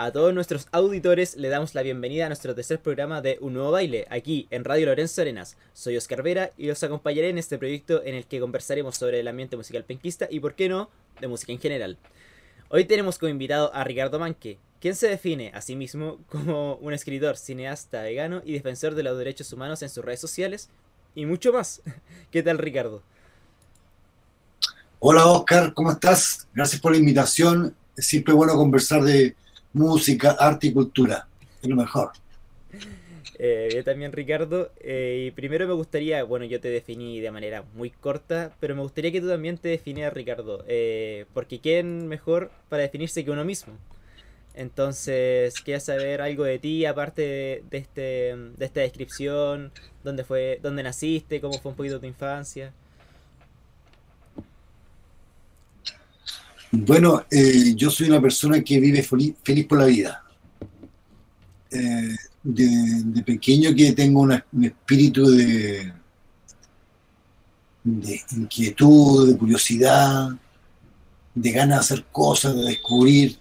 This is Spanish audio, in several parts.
A todos nuestros auditores le damos la bienvenida a nuestro tercer programa de Un Nuevo Baile, aquí en Radio Lorenzo Arenas. Soy Oscar Vera y os acompañaré en este proyecto en el que conversaremos sobre el ambiente musical penquista y, por qué no, de música en general. Hoy tenemos como invitado a Ricardo Manque, quien se define a sí mismo como un escritor, cineasta, vegano y defensor de los derechos humanos en sus redes sociales y mucho más. ¿Qué tal, Ricardo? Hola, Oscar, ¿cómo estás? Gracias por la invitación. Es siempre bueno conversar de música, arte y cultura. Es lo mejor. Eh, yo también, Ricardo. Eh, y primero me gustaría, bueno, yo te definí de manera muy corta, pero me gustaría que tú también te definieras, Ricardo. Eh, porque ¿quién mejor para definirse que uno mismo? Entonces, quería saber algo de ti, aparte de, este, de esta descripción, dónde fue, dónde naciste, cómo fue un poquito tu infancia. Bueno, eh, yo soy una persona que vive feliz, por la vida. Eh, de, pequeño que tengo un espíritu de, inquietud, de curiosidad, de ganas de hacer cosas, de descubrir.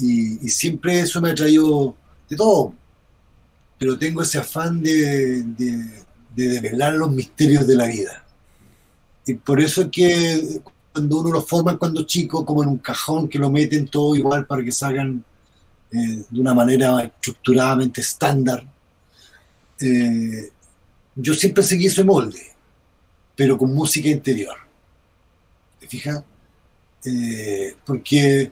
Y, siempre eso me ha traído de todo. Pero tengo ese afán de, de, los misterios de la vida. Y por eso es que cuando uno lo forma cuando chico, como en un cajón que lo meten todo igual para que salgan eh, de una manera estructuradamente estándar. Eh, yo siempre seguí ese molde, pero con música interior. ¿Te fijas? Eh, porque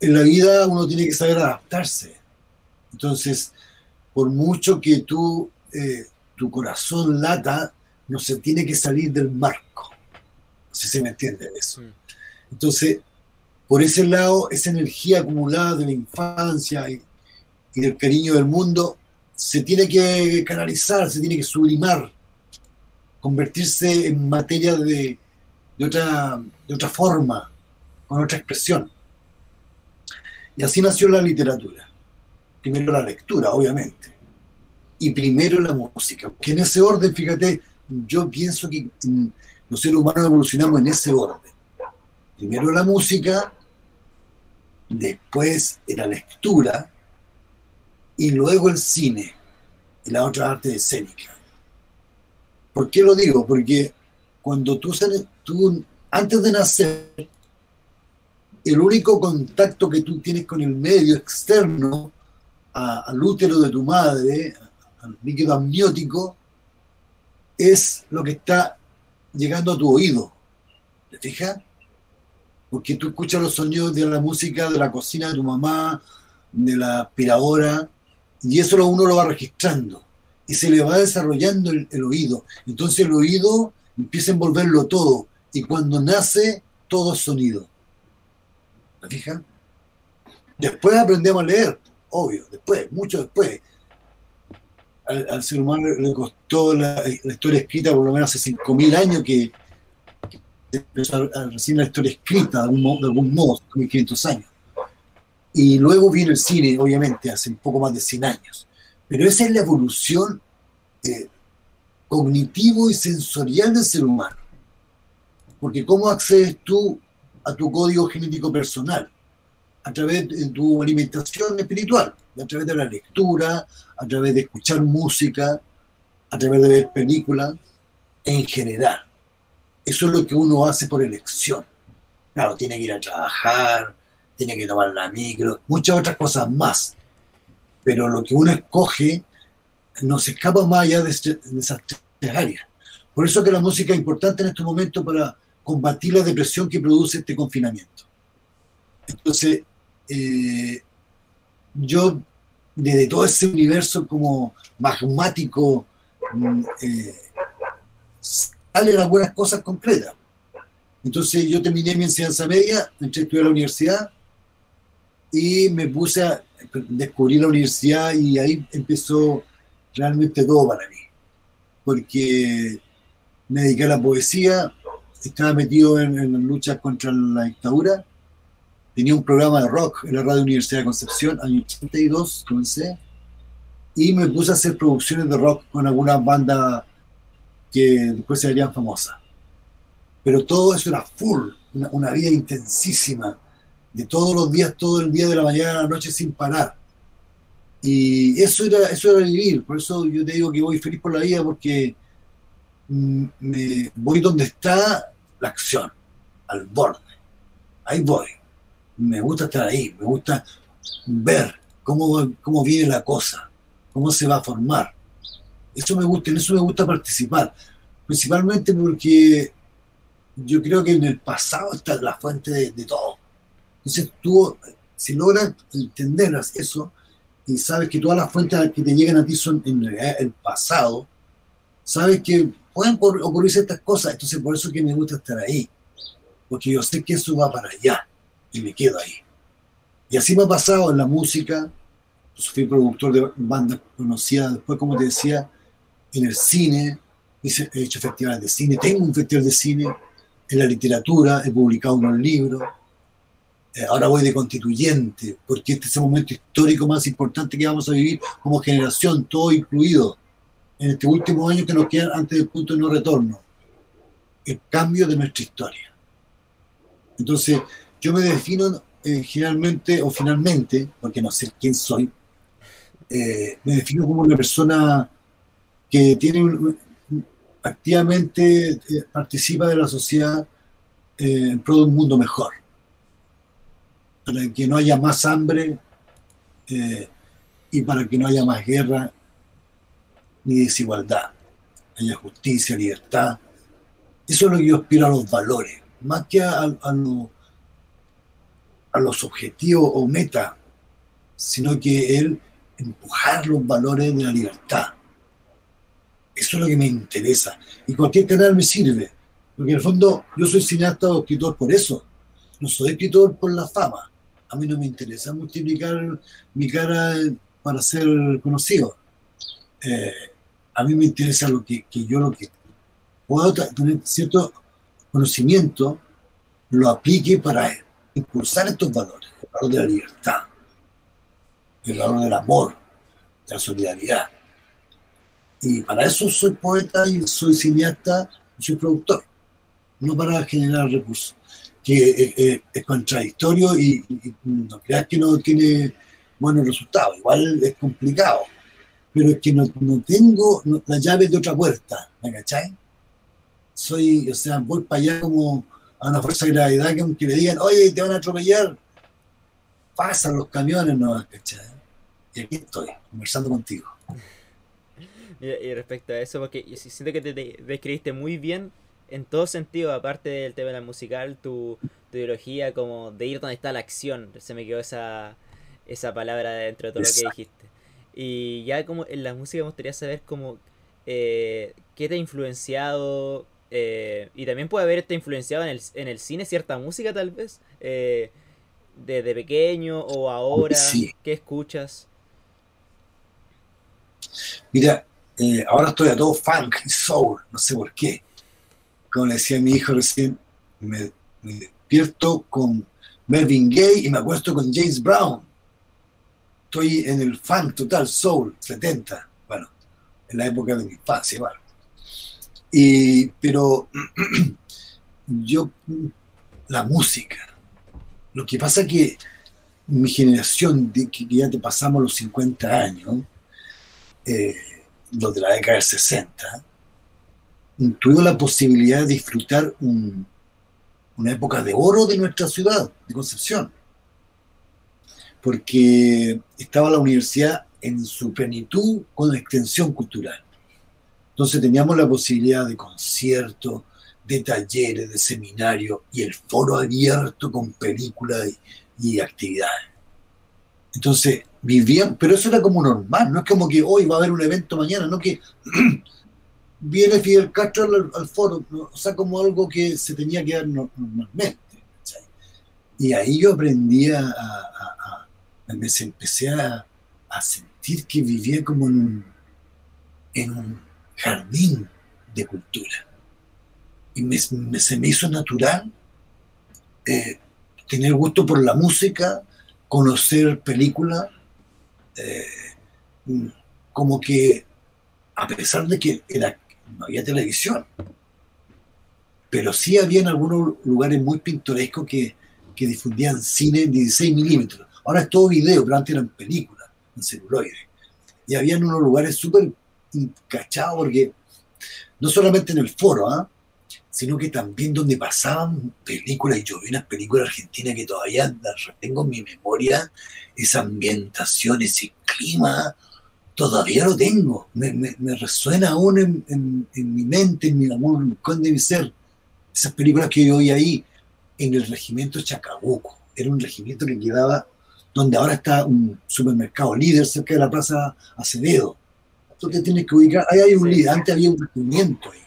en la vida uno tiene que saber adaptarse. Entonces, por mucho que tú, tu corazón lata, no se tiene que salir del marco si se me entiende eso. Mm. Entonces, por ese lado, esa energía acumulada de la infancia y, del cariño del mundo se tiene que canalizar, se tiene que sublimar, convertirse en materia de, otra, de otra forma, con otra expresión. Y así nació la literatura. Primero la lectura, obviamente. Y primero la música. Que en ese orden, fíjate, yo pienso que mm, los seres humanos evolucionamos en ese orden. Primero la música, después la lectura y luego el cine y la otra arte escénica. ¿Por qué lo digo? Porque cuando tú, tú antes de nacer, el único contacto que tú tienes con el medio externo, al útero de tu madre, al líquido amniótico, es lo que está llegando a tu oído. ¿Te fijas? Porque tú escuchas los sonidos de la música de la cocina de tu mamá, de la aspiradora, y eso uno lo va registrando. Y se le va desarrollando el, oído. Entonces el oído empieza a envolverlo todo. Y cuando nace, todo es sonido. ¿Te fijas? Después aprendemos a leer, obvio, después, mucho después al, ser humano le costó la, historia escrita por lo menos hace 5.000 años que, empezó a, recibir la historia escrita de algún, de algún modo, 1.500 años. Y luego viene el cine, obviamente, hace un poco más de 100 años. Pero esa es la evolución eh, cognitivo y sensorial del ser humano. Porque ¿cómo accedes tú a tu código genético personal? A través de tu alimentación espiritual a través de la lectura, a través de escuchar música, a través de ver películas, en general. Eso es lo que uno hace por elección. Claro, tiene que ir a trabajar, tiene que tomar la micro, muchas otras cosas más. Pero lo que uno escoge no se escapa más allá de, este, esas tres áreas. Por eso que la música es importante en este momento para combatir la depresión que produce este confinamiento. Entonces, eh, yo desde todo ese universo como magmático mm, eh, salen las buenas cosas concretas. Entonces yo terminé mi enseñanza media, entré a estudiar la universidad y me puse a descubrir la universidad y ahí empezó realmente todo para mí. Porque me dediqué a la poesía, estaba metido en, en la lucha contra la dictadura tenía un programa de rock en la Radio Universidad de Concepción, año 82 comencé, y me puse a hacer producciones de rock con algunas bandas que después se harían famosas. Pero todo eso era full, una, vida intensísima, de todos los días, todo el día, de la mañana a la noche sin parar. Y eso era, eso era vivir, por eso yo te digo que voy feliz por la vida, porque mm, me voy donde está la acción, al borde. Ahí voy. Me gusta estar ahí, me gusta ver cómo, cómo viene la cosa, cómo se va a formar. Eso me gusta, en eso me gusta participar. Principalmente porque yo creo que en el pasado está la fuente de, todo. Entonces tú, si logras entender eso y sabes que todas las fuentes que te llegan a ti son en realidad el pasado, sabes que pueden ocurrirse estas cosas. Entonces por eso que me gusta estar ahí. Porque yo sé que eso va para allá y me quedo ahí. Y así me ha pasado en la música. Pues fui productor de bandas conocidas. Después, como te decía, en el cine. He hecho festivales de cine. Tengo un festival de cine en la literatura, he publicado unos libros, eh, ahora voy de constituyente, porque este es el momento histórico más importante que vamos a vivir como generación, todo incluido, en este último año que nos queda antes del punto de no retorno, el cambio de nuestra historia. Entonces, yo me defino eh, generalmente o finalmente, porque no sé quién soy, eh, me defino como una persona que tiene activamente eh, participa de la sociedad eh, en pro de un mundo mejor, para que no haya más hambre eh, y para que no haya más guerra ni desigualdad, haya justicia, libertad. Eso es lo que yo aspiro a los valores, más que a, a los objetivos o metas, sino que el empujar los valores de la libertad eso es lo que me interesa. Y cualquier canal me sirve. Porque en el fondo yo soy cineasta o escritor por eso. No soy escritor por la fama. A mí no me interesa multiplicar mi cara para ser conocido. Eh, a mí me interesa lo que, yo lo que puedo tener cierto conocimiento, lo aplique para impulsar estos valores, el valor de la libertad, el valor del amor, de la solidaridad. Y para eso soy poeta y soy cineasta y soy productor, no para generar recursos, que eh, eh, es contradictorio y, no creas que no tiene buenos resultados, igual es complicado, pero es que no, tengo la llave de otra puerta, ¿me cachai? Soy, o sea, voy para allá como a una fuerza de gravedad que aunque le digan, oye, te van a atropellar, pasan los camiones, no, ¿cachai? Y aquí estoy, conversando contigo. Y, respecto a eso, porque yo siento que te, describiste muy bien en todo sentido, aparte del tema musical, tu, tu, ideología como de ir donde está la acción. Se me quedó esa, esa palabra dentro de todo lo que dijiste. Y ya como en la música me gustaría saber como eh, qué te ha influenciado eh, y también puede haberte influenciado en el, en el cine cierta música tal vez, eh, desde pequeño o ahora, ¿qué escuchas? Mira, eh, ahora estoy a todo funk y soul, no sé por qué. Como le decía a mi hijo recién, me, despierto con Melvin Gay y me acuesto con James Brown. Estoy en el funk total, soul, 70, bueno, en la época de mi infancia, igual. Y, pero yo, la música, lo que pasa que mi generación, que ya te pasamos los 50 años, eh, los de la década del 60, tuvimos la posibilidad de disfrutar una época de oro de nuestra ciudad, de Concepción, porque estaba la universidad en su plenitud con extensión cultural. Entonces teníamos la posibilidad de conciertos, de talleres, de seminarios y el foro abierto con películas y actividades. Entonces, vivían, pero eso era como normal, no es como que hoy va a haber un evento mañana, no que viene Fidel Castro al, foro, o sea, como algo que se tenía que dar normalmente. Y ahí yo aprendí a, a, empecé a, sentir que vivía como en en un jardín de cultura. Y me, se me hizo natural eh, tener gusto por la música, conocer películas, eh, como que a pesar de que era, no había televisión, pero sí había en algunos lugares muy pintorescos que que difundían cine en 16 milímetros. Ahora es todo video, pero antes eran películas en celuloide. Y habían unos lugares súper encachados porque no solamente en el foro, ¿ah? sino que también donde pasaban películas, y yo vi unas películas argentinas que todavía tengo en mi memoria, esa ambientación, ese clima, todavía lo tengo, me, resuena aún en, mi mente, en mi amor, en el de mi ser. Esas películas que yo vi ahí, en el regimiento Chacabuco, era un regimiento que quedaba donde ahora está un supermercado líder cerca de la Plaza Acevedo. Entonces tienes que ubicar, ahí hay un líder, antes había un regimiento ahí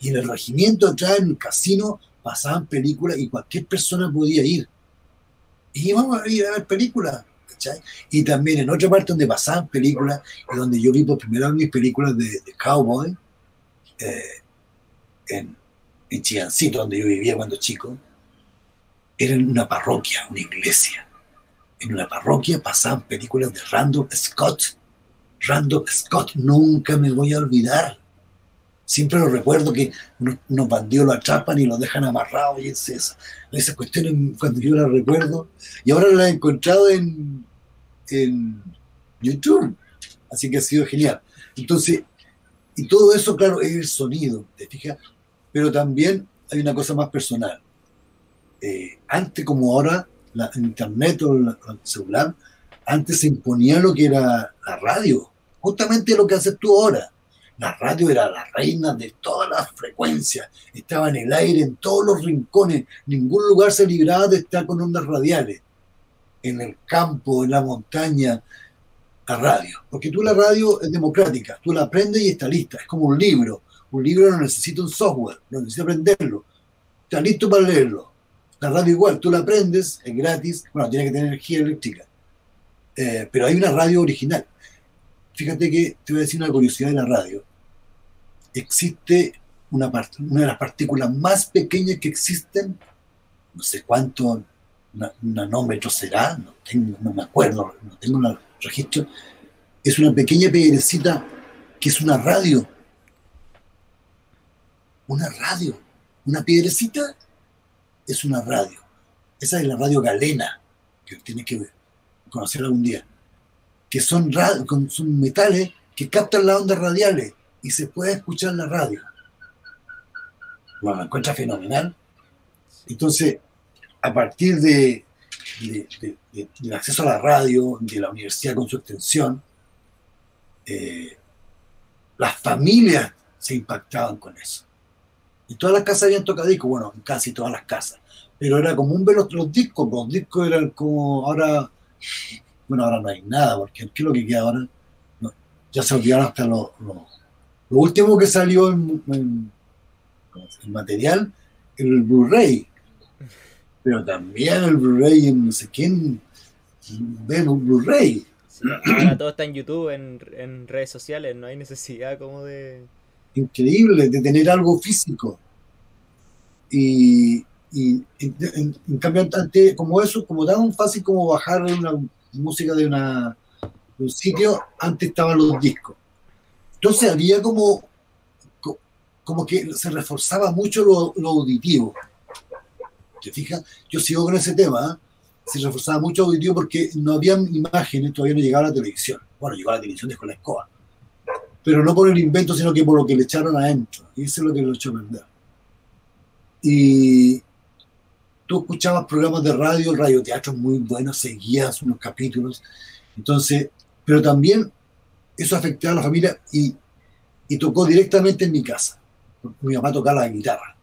y en el regimiento atrás, en el casino, pasaban películas y cualquier persona podía ir. Y íbamos a ir a ver películas. Y también en otra parte donde pasaban películas y donde yo vi por primera vez mis películas de, cowboy, eh, en, en Chiancito, donde yo vivía cuando chico, era en una parroquia, una iglesia. En una parroquia pasaban películas de Randolph Scott. Randolph Scott, nunca me voy a olvidar Siempre lo recuerdo que unos, bandidos lo atrapan y lo dejan amarrado y es esa. Esas cuestiones cuando yo las recuerdo. Y ahora las he encontrado en, en YouTube. Así que ha sido genial. Entonces, y todo eso, claro, es el sonido, ¿te fijas? Pero también hay una cosa más personal. Eh, antes como ahora, la, internet o el celular, antes se imponía lo que era la radio. Justamente lo que haces tú ahora la radio era la reina de todas las frecuencias, estaba en el aire, en todos los rincones, ningún lugar se libraba de estar con ondas radiales. En el campo, en la montaña, la radio. Porque tú la radio es democrática, tú la aprendes y está lista, es como un libro. Un libro no necesita un software, no necesita aprenderlo. Está listo para leerlo. La radio igual, tú la aprendes, es gratis, bueno, tiene que tener energía eléctrica. Eh, pero hay una radio original fíjate que te voy a decir una curiosidad de la radio. Existe una, una de las partículas más pequeñas que existen, no sé cuánto nanómetro será, no, no me acuerdo, no tengo el registro, es una pequeña piedrecita que es una radio. Una radio. Una piedrecita es una radio. Esa es la radio galena, que tiene que conocer algún día que son, son metales que captan las ondas radiales y se puede escuchar la radio. Bueno, me encuentra fenomenal. Entonces, a partir de, del acceso a la radio, de la universidad con su extensión, eh, las familias se impactaban con eso. Y todas las casas habían tocadiscos, bueno, casi todas las casas. Pero era común ver los, los discos, los discos eran como ahora bueno, ahora no hay nada, porque ¿qué es lo que queda ahora? ya se olvidaron hasta lo, lo, último que salió en, material, el Blu-ray. Pero también el Blu-ray, no sé quién ve un Blu-ray. ahora todo está en YouTube, en, redes sociales, no hay necesidad como de... Increíble, de tener algo físico. Y, en, cambio, como eso, como tan fácil como bajar una, música de, un sitio, antes estaban los discos. Entonces había como, como que se reforzaba mucho lo, auditivo. ¿Te fijas? Yo sigo con ese tema. ¿eh? Se reforzaba mucho lo auditivo porque no había imágenes, todavía no llegaba la televisión. Bueno, llegaba la televisión con la escoba. Pero no por el invento, sino que por lo que le echaron adentro. Y eso es lo que lo echó a perder. Y, tú escuchabas programas de radio, radioteatro muy buenos, seguías unos capítulos. Entonces, pero también eso afectaba a la familia y, tocó directamente en mi casa. Mi mamá tocaba la guitarra.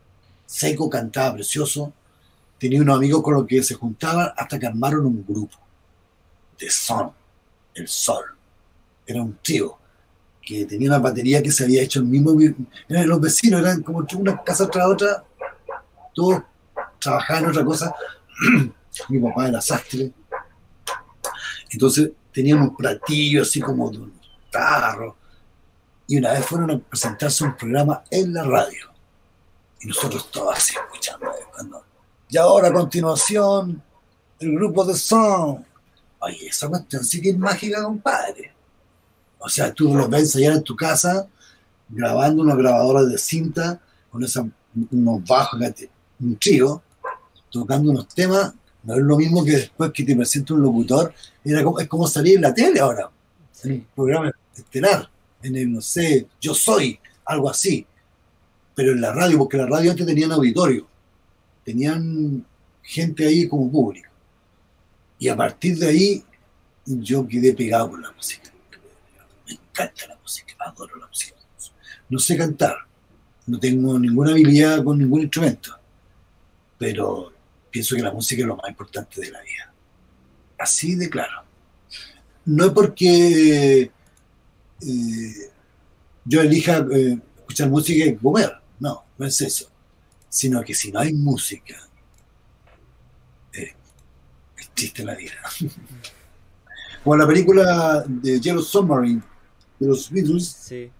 Seco cantaba precioso. Tenía unos amigos con los que se juntaban hasta que armaron un grupo de son, el sol. Era un tío que tenía una batería que se había hecho el mismo. Eran los vecinos, eran como una casa tras otra, todos trabajaba en otra cosa. Mi papá era sastre. Entonces teníamos un platillo así como de un tarro. Y una vez fueron a presentarse un programa en la radio. Y nosotros todos así escuchando. Y ahora a continuación, el grupo de Son. Oye, esa cuestión sí que es mágica, compadre. O sea, tú lo ves allá en tu casa, grabando una grabadora de cinta, con esa, unos bajos, un trío, tocando unos temas No es lo mismo que después que te presenta un locutor, era como, es como salir en la tele ahora, en un programa estelar, en el, no sé, yo soy, algo así. Pero en la radio, porque la radio antes tenían auditorio, tenían gente ahí como público. Y a partir de ahí yo quedé pegado con la música. Me encanta la música, adoro la música. No sé cantar, no tengo ninguna habilidad con ningún instrumento, pero pienso que la música es lo más importante de la vida. Así de claro. No es porque eh, yo elija eh, escuchar música y comer, no, no es eso, sino que si no hay música, eh, existe la vida. Como la película de Yellow Submarine de los Beatles, Sí.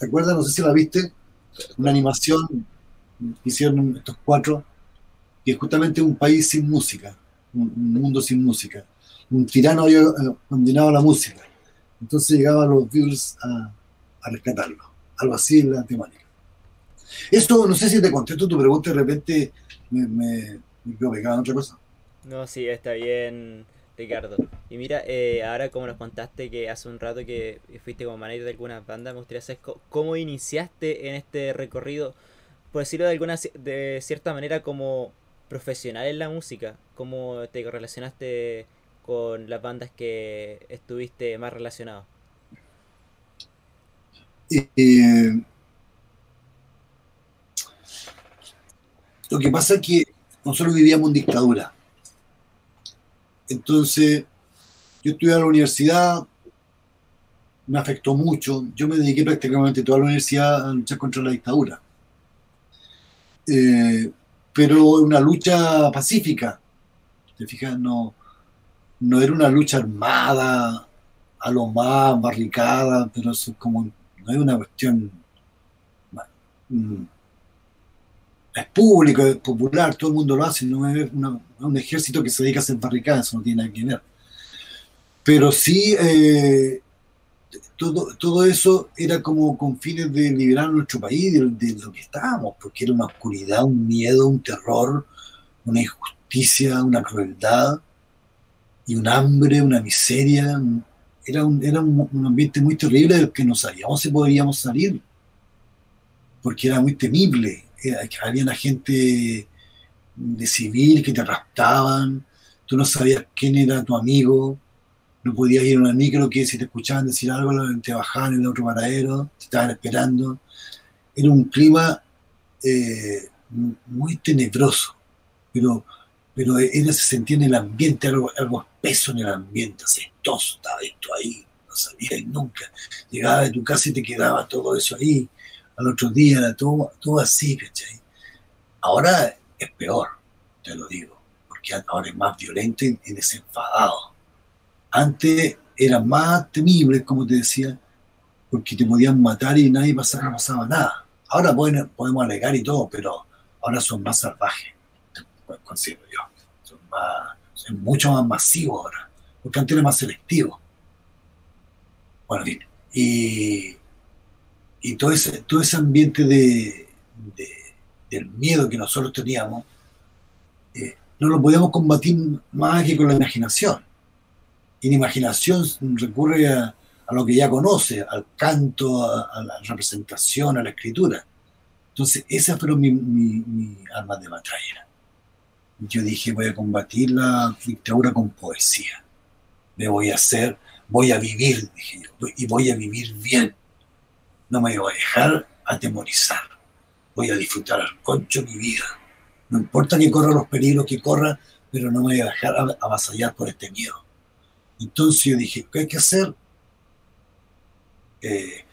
¿te acuerdas? No sé si la viste, una animación que hicieron estos cuatro, que es justamente un país sin música, un, un mundo sin música. Un tirano había condenado la música. Entonces llegaban los Beatles a, rescatarlo. Algo así es la temática. Esto, no sé si te contesto tu pregunta de repente me, me, me quedo pegado en otra cosa. No, sí, está bien, Ricardo. Y mira, eh, ahora como nos contaste que hace un rato que fuiste como manager de algunas bandas, me gustaría cómo iniciaste en este recorrido, por decirlo de alguna de cierta manera, como profesional en la música, cómo te relacionaste con las bandas que estuviste más relacionado. Eh, lo que pasa es que nosotros vivíamos en dictadura. Entonces, yo estudié a la universidad, me afectó mucho. Yo me dediqué prácticamente toda la universidad a luchar contra la dictadura. Eh, pero una lucha pacífica. ¿Te fijas? No, no era una lucha armada, a lo más barricada, pero es como, no es una cuestión. mm, Es público, es popular, todo el mundo lo hace, no es un ejército que se dedica a hacer barricadas, eso no tiene nada que ver. Pero sí, eh, todo, todo eso era como con fines de liberar nuestro país de, lo que estábamos, porque era una oscuridad, un miedo, un terror, una injusticia, una crueldad y un hambre, una miseria. Era un, era un, un ambiente muy terrible del que no sabíamos si podríamos salir, porque era muy temible. Había una gente de civil que te raptaban, tú no sabías quién era tu amigo, no podías ir a una micro que si te escuchaban decir algo te bajaban en el otro paradero, te estaban esperando. Era un clima eh, muy tenebroso, pero, pero era, se sentía en el ambiente algo, algo espeso en el ambiente, aceitoso, estaba esto ahí, no salías nunca. Llegabas de tu casa y te quedaba todo eso ahí, al otro día era todo, todo así, ¿cachai? Ahora es peor, te lo digo, porque ahora es más violento y desenfadado antes eran más temibles, como te decía, porque te podían matar y nadie pasaba, no pasaba nada. Ahora pueden- podemos alegar y todo, pero ahora son más salvajes, considero yo. Son, más, mucho más masivos ahora, porque antes era más selectivo. Bueno, en fin. Y, y todo, ese, todo ese ambiente de, de- del miedo que nosotros teníamos, eh, no lo podíamos combatir más que con la imaginación y la imaginación recurre a, lo que ya conoce, al canto, a, a la representación, a la escritura. Entonces, esas fueron mis mi, mi armas de batalla. Yo dije, voy a combatir la dictadura con poesía. Me voy a hacer, voy a vivir, dije yo, y voy a vivir bien. No me voy a dejar atemorizar. Voy a disfrutar al concho mi vida. No importa que corra los peligros que corra, pero no me voy a dejar avasallar por este miedo. Entonces yo dije, ¿qué hay que hacer? Eh,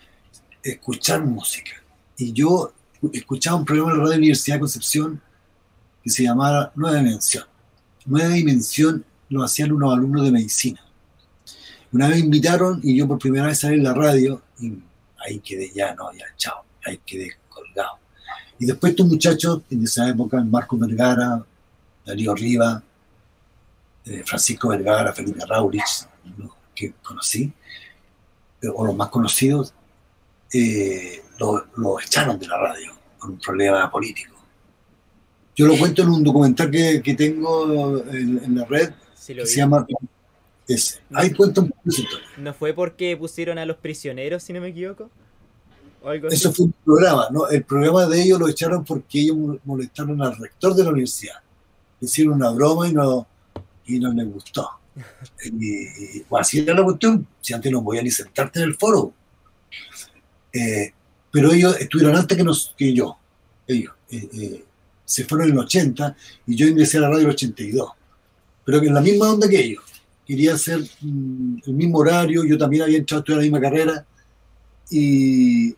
escuchar música. Y yo escuchaba un programa de la Radio Universidad de Concepción que se llamaba Nueva Dimensión. Nueva Dimensión lo hacían unos alumnos de medicina. Una vez invitaron y yo por primera vez salí en la radio y ahí quedé ya, no, ya, chao, ahí quedé colgado. Y después estos muchachos, en esa época, Marco Vergara, Darío Riva, eh, Francisco Vergara, Felipe Raurich, los que conocí, o los más conocidos, eh, lo, lo, echaron de la radio por un problema político. Yo lo cuento en un documental que, que tengo en, la red, que se llama ese. Ahí cuento un ¿No fue porque pusieron a los prisioneros, si no me equivoco? Eso fue un programa, ¿no? El programa de ellos lo echaron porque ellos molestaron al rector de la universidad. Hicieron una broma y no, y no les gustó. y, así era la cuestión. Si antes no podía ni sentarte en el foro. Eh, pero ellos estuvieron antes que, yo. Ellos. Eh, eh, se fueron en el 80 y yo ingresé a la radio en el 82. Pero que en la misma onda que ellos. Quería hacer mm, el mismo horario, yo también había entrado a la misma carrera y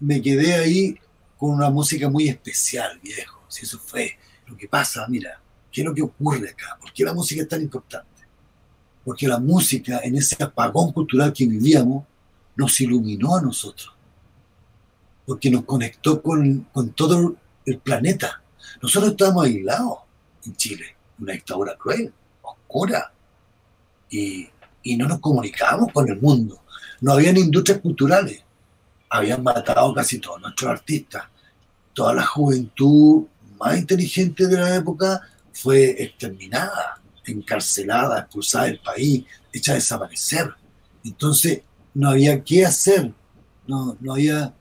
me quedé ahí con una música muy especial, viejo. Si eso fue lo que pasa, mira, ¿qué es lo que ocurre acá? ¿Por qué la música es tan importante? Porque la música, en ese apagón cultural que vivíamos, nos iluminó a nosotros. Porque nos conectó con, con todo el planeta. Nosotros estábamos aislados en Chile, una dictadura cruel, oscura, y, y no nos comunicábamos con el mundo. No habían industrias culturales habían matado casi todos nuestros artistas. Toda la juventud más inteligente de la época fue exterminada, encarcelada, expulsada del país, hecha desaparecer. Entonces no había qué hacer, no, no había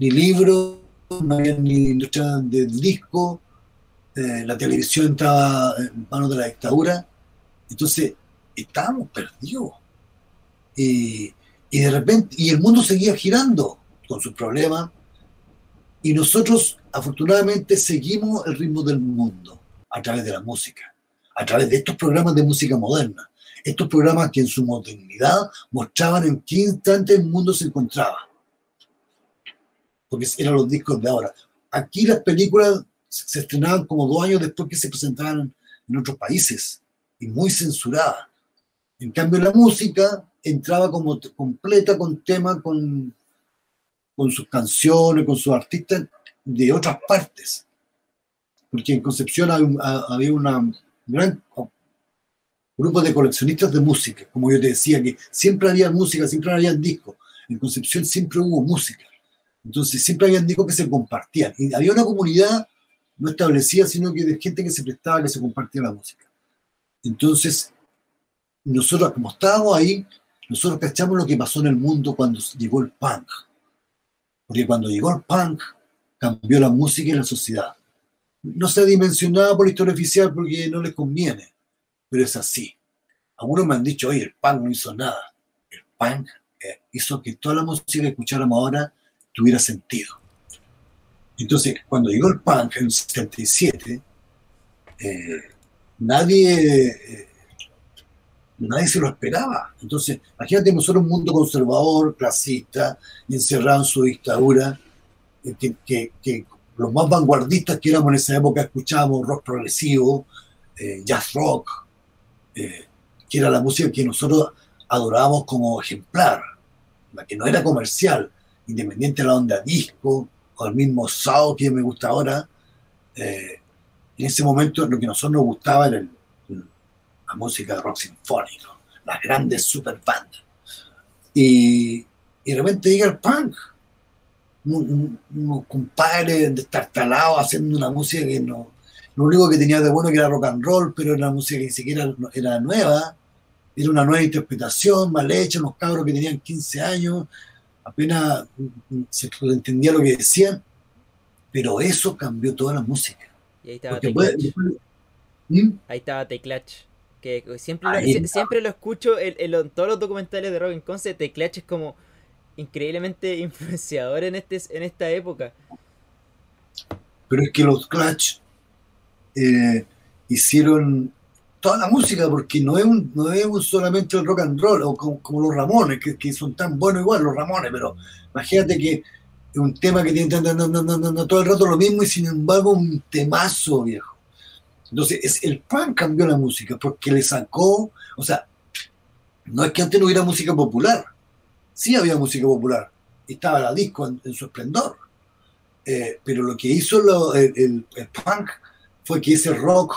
ni libros, no había ni industria del disco, eh, la televisión estaba en manos de la dictadura. Entonces estábamos perdidos. y de repente, y el mundo seguía girando con sus problemas, y nosotros afortunadamente seguimos el ritmo del mundo a través de la música, a través de estos programas de música moderna, estos programas que en su modernidad mostraban en qué instante el mundo se encontraba, porque eran los discos de ahora. Aquí las películas se estrenaban como dos años después que se presentaban en otros países y muy censuradas. En cambio, la música entraba como completa con tema, con con sus canciones, con sus artistas de otras partes. Porque en Concepción había un gran grupo de coleccionistas de música, como yo te decía, que siempre había música, siempre había discos. En Concepción siempre hubo música. Entonces siempre había discos que se compartían. Y había una comunidad no establecida, sino que de gente que se prestaba, que se compartía la música. Entonces, nosotros, como estábamos ahí, nosotros cachamos lo que pasó en el mundo cuando llegó el punk porque cuando llegó el punk, cambió la música y la sociedad. No se ha dimensionado por la historia oficial porque no les conviene, pero es así. Algunos me han dicho, oye, el punk no hizo nada. El punk eh, hizo que toda la música que escucháramos ahora tuviera sentido. Entonces, cuando llegó el punk en el 77, eh, nadie eh, nadie se lo esperaba. Entonces, imagínate nosotros un mundo conservador, clasista, encerrado en su dictadura, eh, que, los más vanguardistas que éramos en esa época escuchábamos rock progresivo, eh, jazz rock, eh, que era la música que nosotros adorábamos como ejemplar, la que no era comercial, independiente de la onda disco o el mismo sound que me gusta ahora. en ese momento lo que a nosotros nos gustaba era la música de rock sinfónico, las grandes super bandas. Y, y de repente llega el punk, unos compadres destartalados haciendo una música que no, lo único que tenía de bueno que era rock and roll, pero era una música que ni siquiera era nueva, era una nueva interpretación, mal hecha, unos cabros que tenían 15 años, apenas se entendía lo que decían, pero eso cambió toda la música. Y ahí estaba Teclach. ¿Mm? Ahí estaba Teclach que siempre, lo, siempre lo escucho en, todos los documentales de Robin Conce, The Clutch es como increíblemente influenciador en, este, en esta época. Pero es que los Clutch eh, hicieron toda la música, porque no es, un, no es solamente el rock and roll, o como, los Ramones, que, son tan buenos igual los Ramones, pero imagínate que es un tema que tiene todo el rato lo mismo y sin embargo un temazo, viejo. Entonces, es, el punk cambió la música porque le sacó, o sea, no es que antes no hubiera música popular, sí había música popular, estaba la disco en, su esplendor, eh, pero lo que hizo el, punk fue que ese rock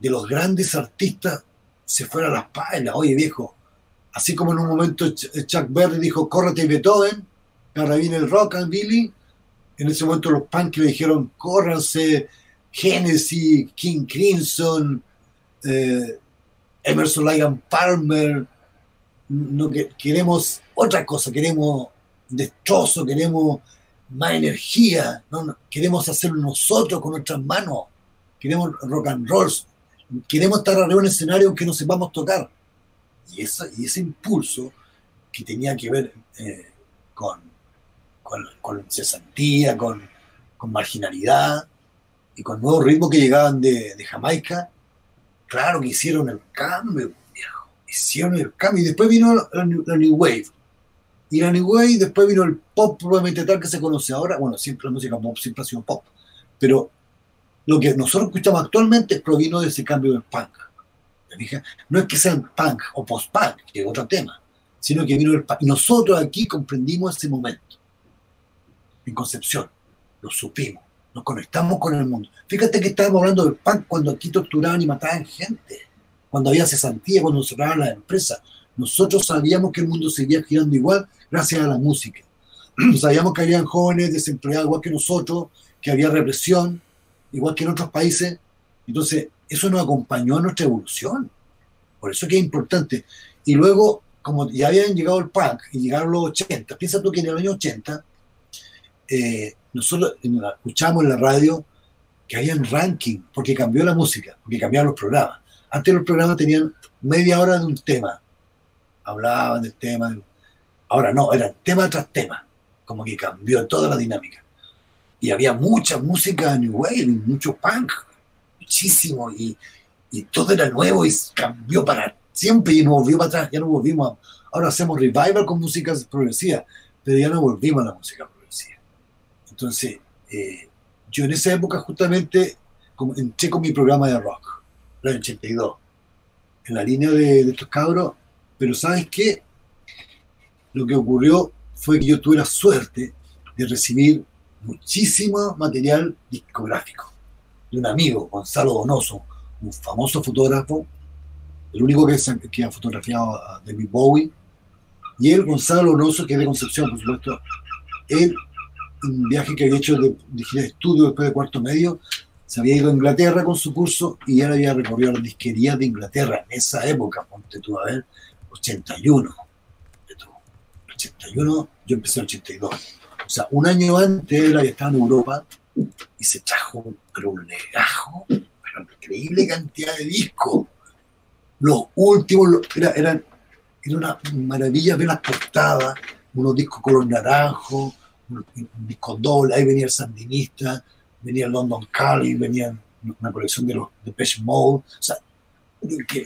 de los grandes artistas se fuera a las páginas, oye viejo, así como en un momento Chuck Berry dijo, córrete Beethoven, ahora viene el rock and Billy, en ese momento los punk le dijeron, córranse Genesis, King Crimson, eh, Emerson Lyon Palmer, no, que, queremos otra cosa, queremos destrozo, queremos más energía, queremos hacerlo nosotros con nuestras manos, queremos rock and roll, queremos estar arriba en un escenario aunque no sepamos tocar. Y, esa, y ese impulso que tenía que ver eh, con, con, cesantía, con, con, marginalidad y con nuevos ritmos que llegaban de, de Jamaica, claro que hicieron el cambio, viejo. Hicieron el cambio. Y después vino la, New Wave. Y la New después vino el pop, probablemente tal que se conoce ahora. Bueno, siempre la música pop siempre ha sido pop. Pero lo que nosotros escuchamos actualmente provino de ese cambio del punk. No es que sea punk o post-punk, que es otro tema, sino que vino el punk. Nosotros aquí comprendimos ese momento. En Concepción, lo supimos nos conectamos con el mundo. Fíjate que estábamos hablando del punk cuando aquí torturaban y mataban gente, cuando había cesantía, cuando cerraban las empresas. Nosotros sabíamos que el mundo seguía girando igual gracias a la música. sabíamos que habían jóvenes desempleados igual que nosotros, que había represión, igual que en otros países. Entonces, eso nos acompañó a nuestra evolución. Por eso es que es importante. Y luego, como ya habían llegado el punk y llegaron los 80, piensa tú que en el año 80 eh, nosotros escuchamos en la radio que había un ranking, porque cambió la música, porque cambiaron los programas. Antes los programas tenían media hora de un tema, hablaban del tema, ahora no, eran tema tras tema, como que cambió toda la dinámica. Y había mucha música New Wave, mucho punk, muchísimo, y, y todo era nuevo y cambió para siempre y para atrás, ya no volvimos. ahora hacemos revival con música progresiva, pero ya no volvimos a la música entonces, eh, yo en esa época justamente entré con mi programa de rock, el 82, en la línea de, estos cabros, pero ¿sabes qué? Lo que ocurrió fue que yo tuve la suerte de recibir muchísimo material discográfico de un amigo, Gonzalo Donoso, un famoso fotógrafo, el único que, que ha fotografiado a David Bowie, y él, Gonzalo Donoso, que es de Concepción, por supuesto, él un viaje que había hecho de, de estudio después de cuarto medio, se había ido a Inglaterra con su curso y él había recorrido las disquerías de Inglaterra en esa época, ponte tú a ver, 81. 81, yo empecé en 82. O sea, un año antes él había estado en Europa y se trajo pero un legajo, pero increíble cantidad de discos. Los últimos, era, eran, era una maravilla ver las portadas, unos discos color naranjo, un disco doble, ahí venía el Sandinista, venía el London Calling, venía una colección de los de Pesh Mode, o sea,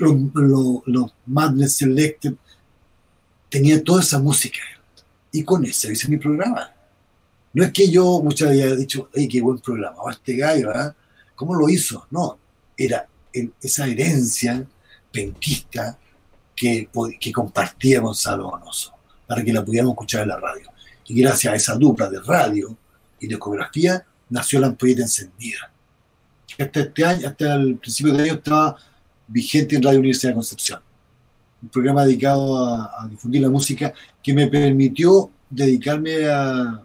los, los, Madness Selected, tenía toda esa música. Y con eso hice mi programa. No es que yo muchas veces haya dicho, ¡ay, qué buen programa! va este gallo, ¿eh? ¿cómo lo hizo? No, era esa herencia penquista que, que compartía Gonzalo Bonoso, para que la pudiéramos escuchar en la radio. Y gracias a esa dupla de radio y de ecografía nació la ampolleta encendida. Hasta este año, hasta el principio de año estaba vigente en Radio Universidad de Concepción. Un programa dedicado a, difundir la música que me permitió dedicarme a,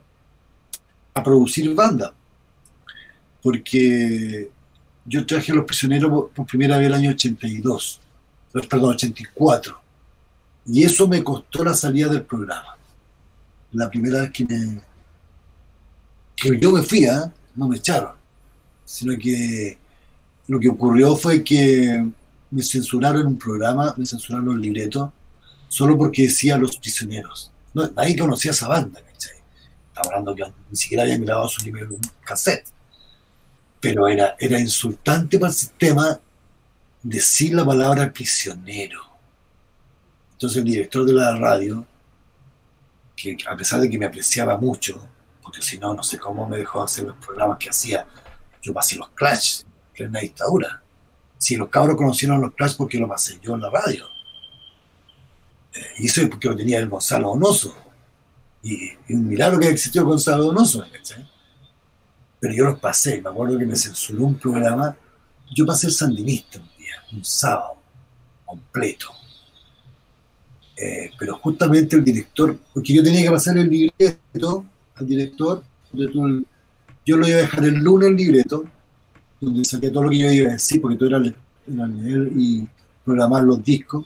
a producir banda. Porque yo traje a Los Prisioneros por, primera vez el año 82, perdón, 84. Y eso me costó la salida del programa la primera vez que me que yo me fui, ¿eh? no me echaron, sino que lo que ocurrió fue que me censuraron un programa, me censuraron el libreto, solo porque decía Los Prisioneros. No, nadie conocía esa banda, ¿cachai? Hablando que ni siquiera habían grabado su libro en un cassette. Pero era, era insultante para el sistema decir la palabra prisionero. Entonces el director de la radio que a pesar de que me apreciaba mucho, porque si no, no sé cómo me dejó hacer los programas que hacía, yo pasé los Clash en la dictadura. Si los cabros conocieron los Clash porque lo pasé yo en la radio. Eh, y eso es porque lo tenía el Gonzalo Donoso. Y, un milagro que existió Gonzalo Donoso, Pero yo los pasé, me acuerdo que me censuró un programa, yo pasé el sandinista un día, un sábado, completo eh, pero justamente el director, porque yo tenía que pasar el libreto al director, yo lo iba a dejar el lunes el libreto, donde saqué todo lo que yo iba a decir, porque todo era, era leer y programar los discos.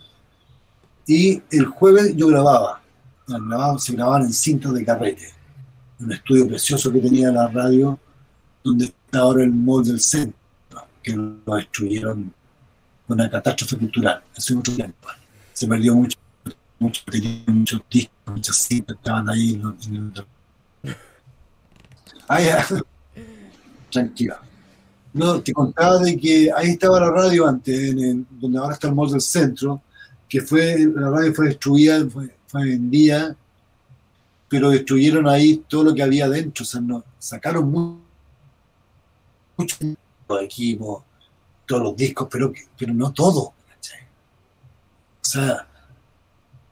Y el jueves yo grababa, grababa se grababan en cintas de carrete, un estudio precioso que tenía la radio, donde está ahora el mall del centro, que lo destruyeron con una catástrofe cultural hace mucho tiempo. Se perdió mucho, mucho muchos discos, muchas cintas estaban ahí. En Ah, ya. Tranquila. No, te contaba de que ahí estaba la radio antes, donde ahora está el mall del centro, que fue, la radio fue destruida, fue, vendida, pero destruyeron ahí todo lo que había dentro, o sea, no, sacaron mucho, mucho equipos, todos los discos, pero, pero no todo. O sea,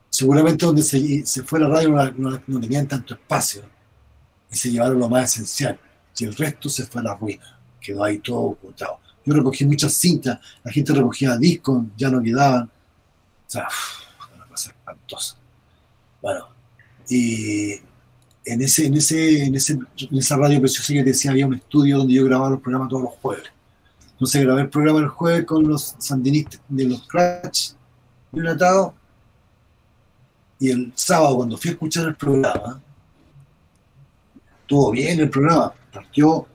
seguramente donde se, se fue la radio no tenían tanto espacio y se llevaron lo más esencial, y el resto se fue a la ruina, quedó ahí todo ocultado. Yo recogí muchas cintas, la gente recogía discos, ya no quedaban. O sea, una cosa espantosa. Bueno, y en, ese, en, ese, en, ese, en esa radio preciosa que decía, había un estudio donde yo grababa los programas todos los jueves. Entonces grabé el programa el jueves con los sandinistas de los Crash, un atado. Y el sábado, cuando fui a escuchar el programa, estuvo bien el programa. Partió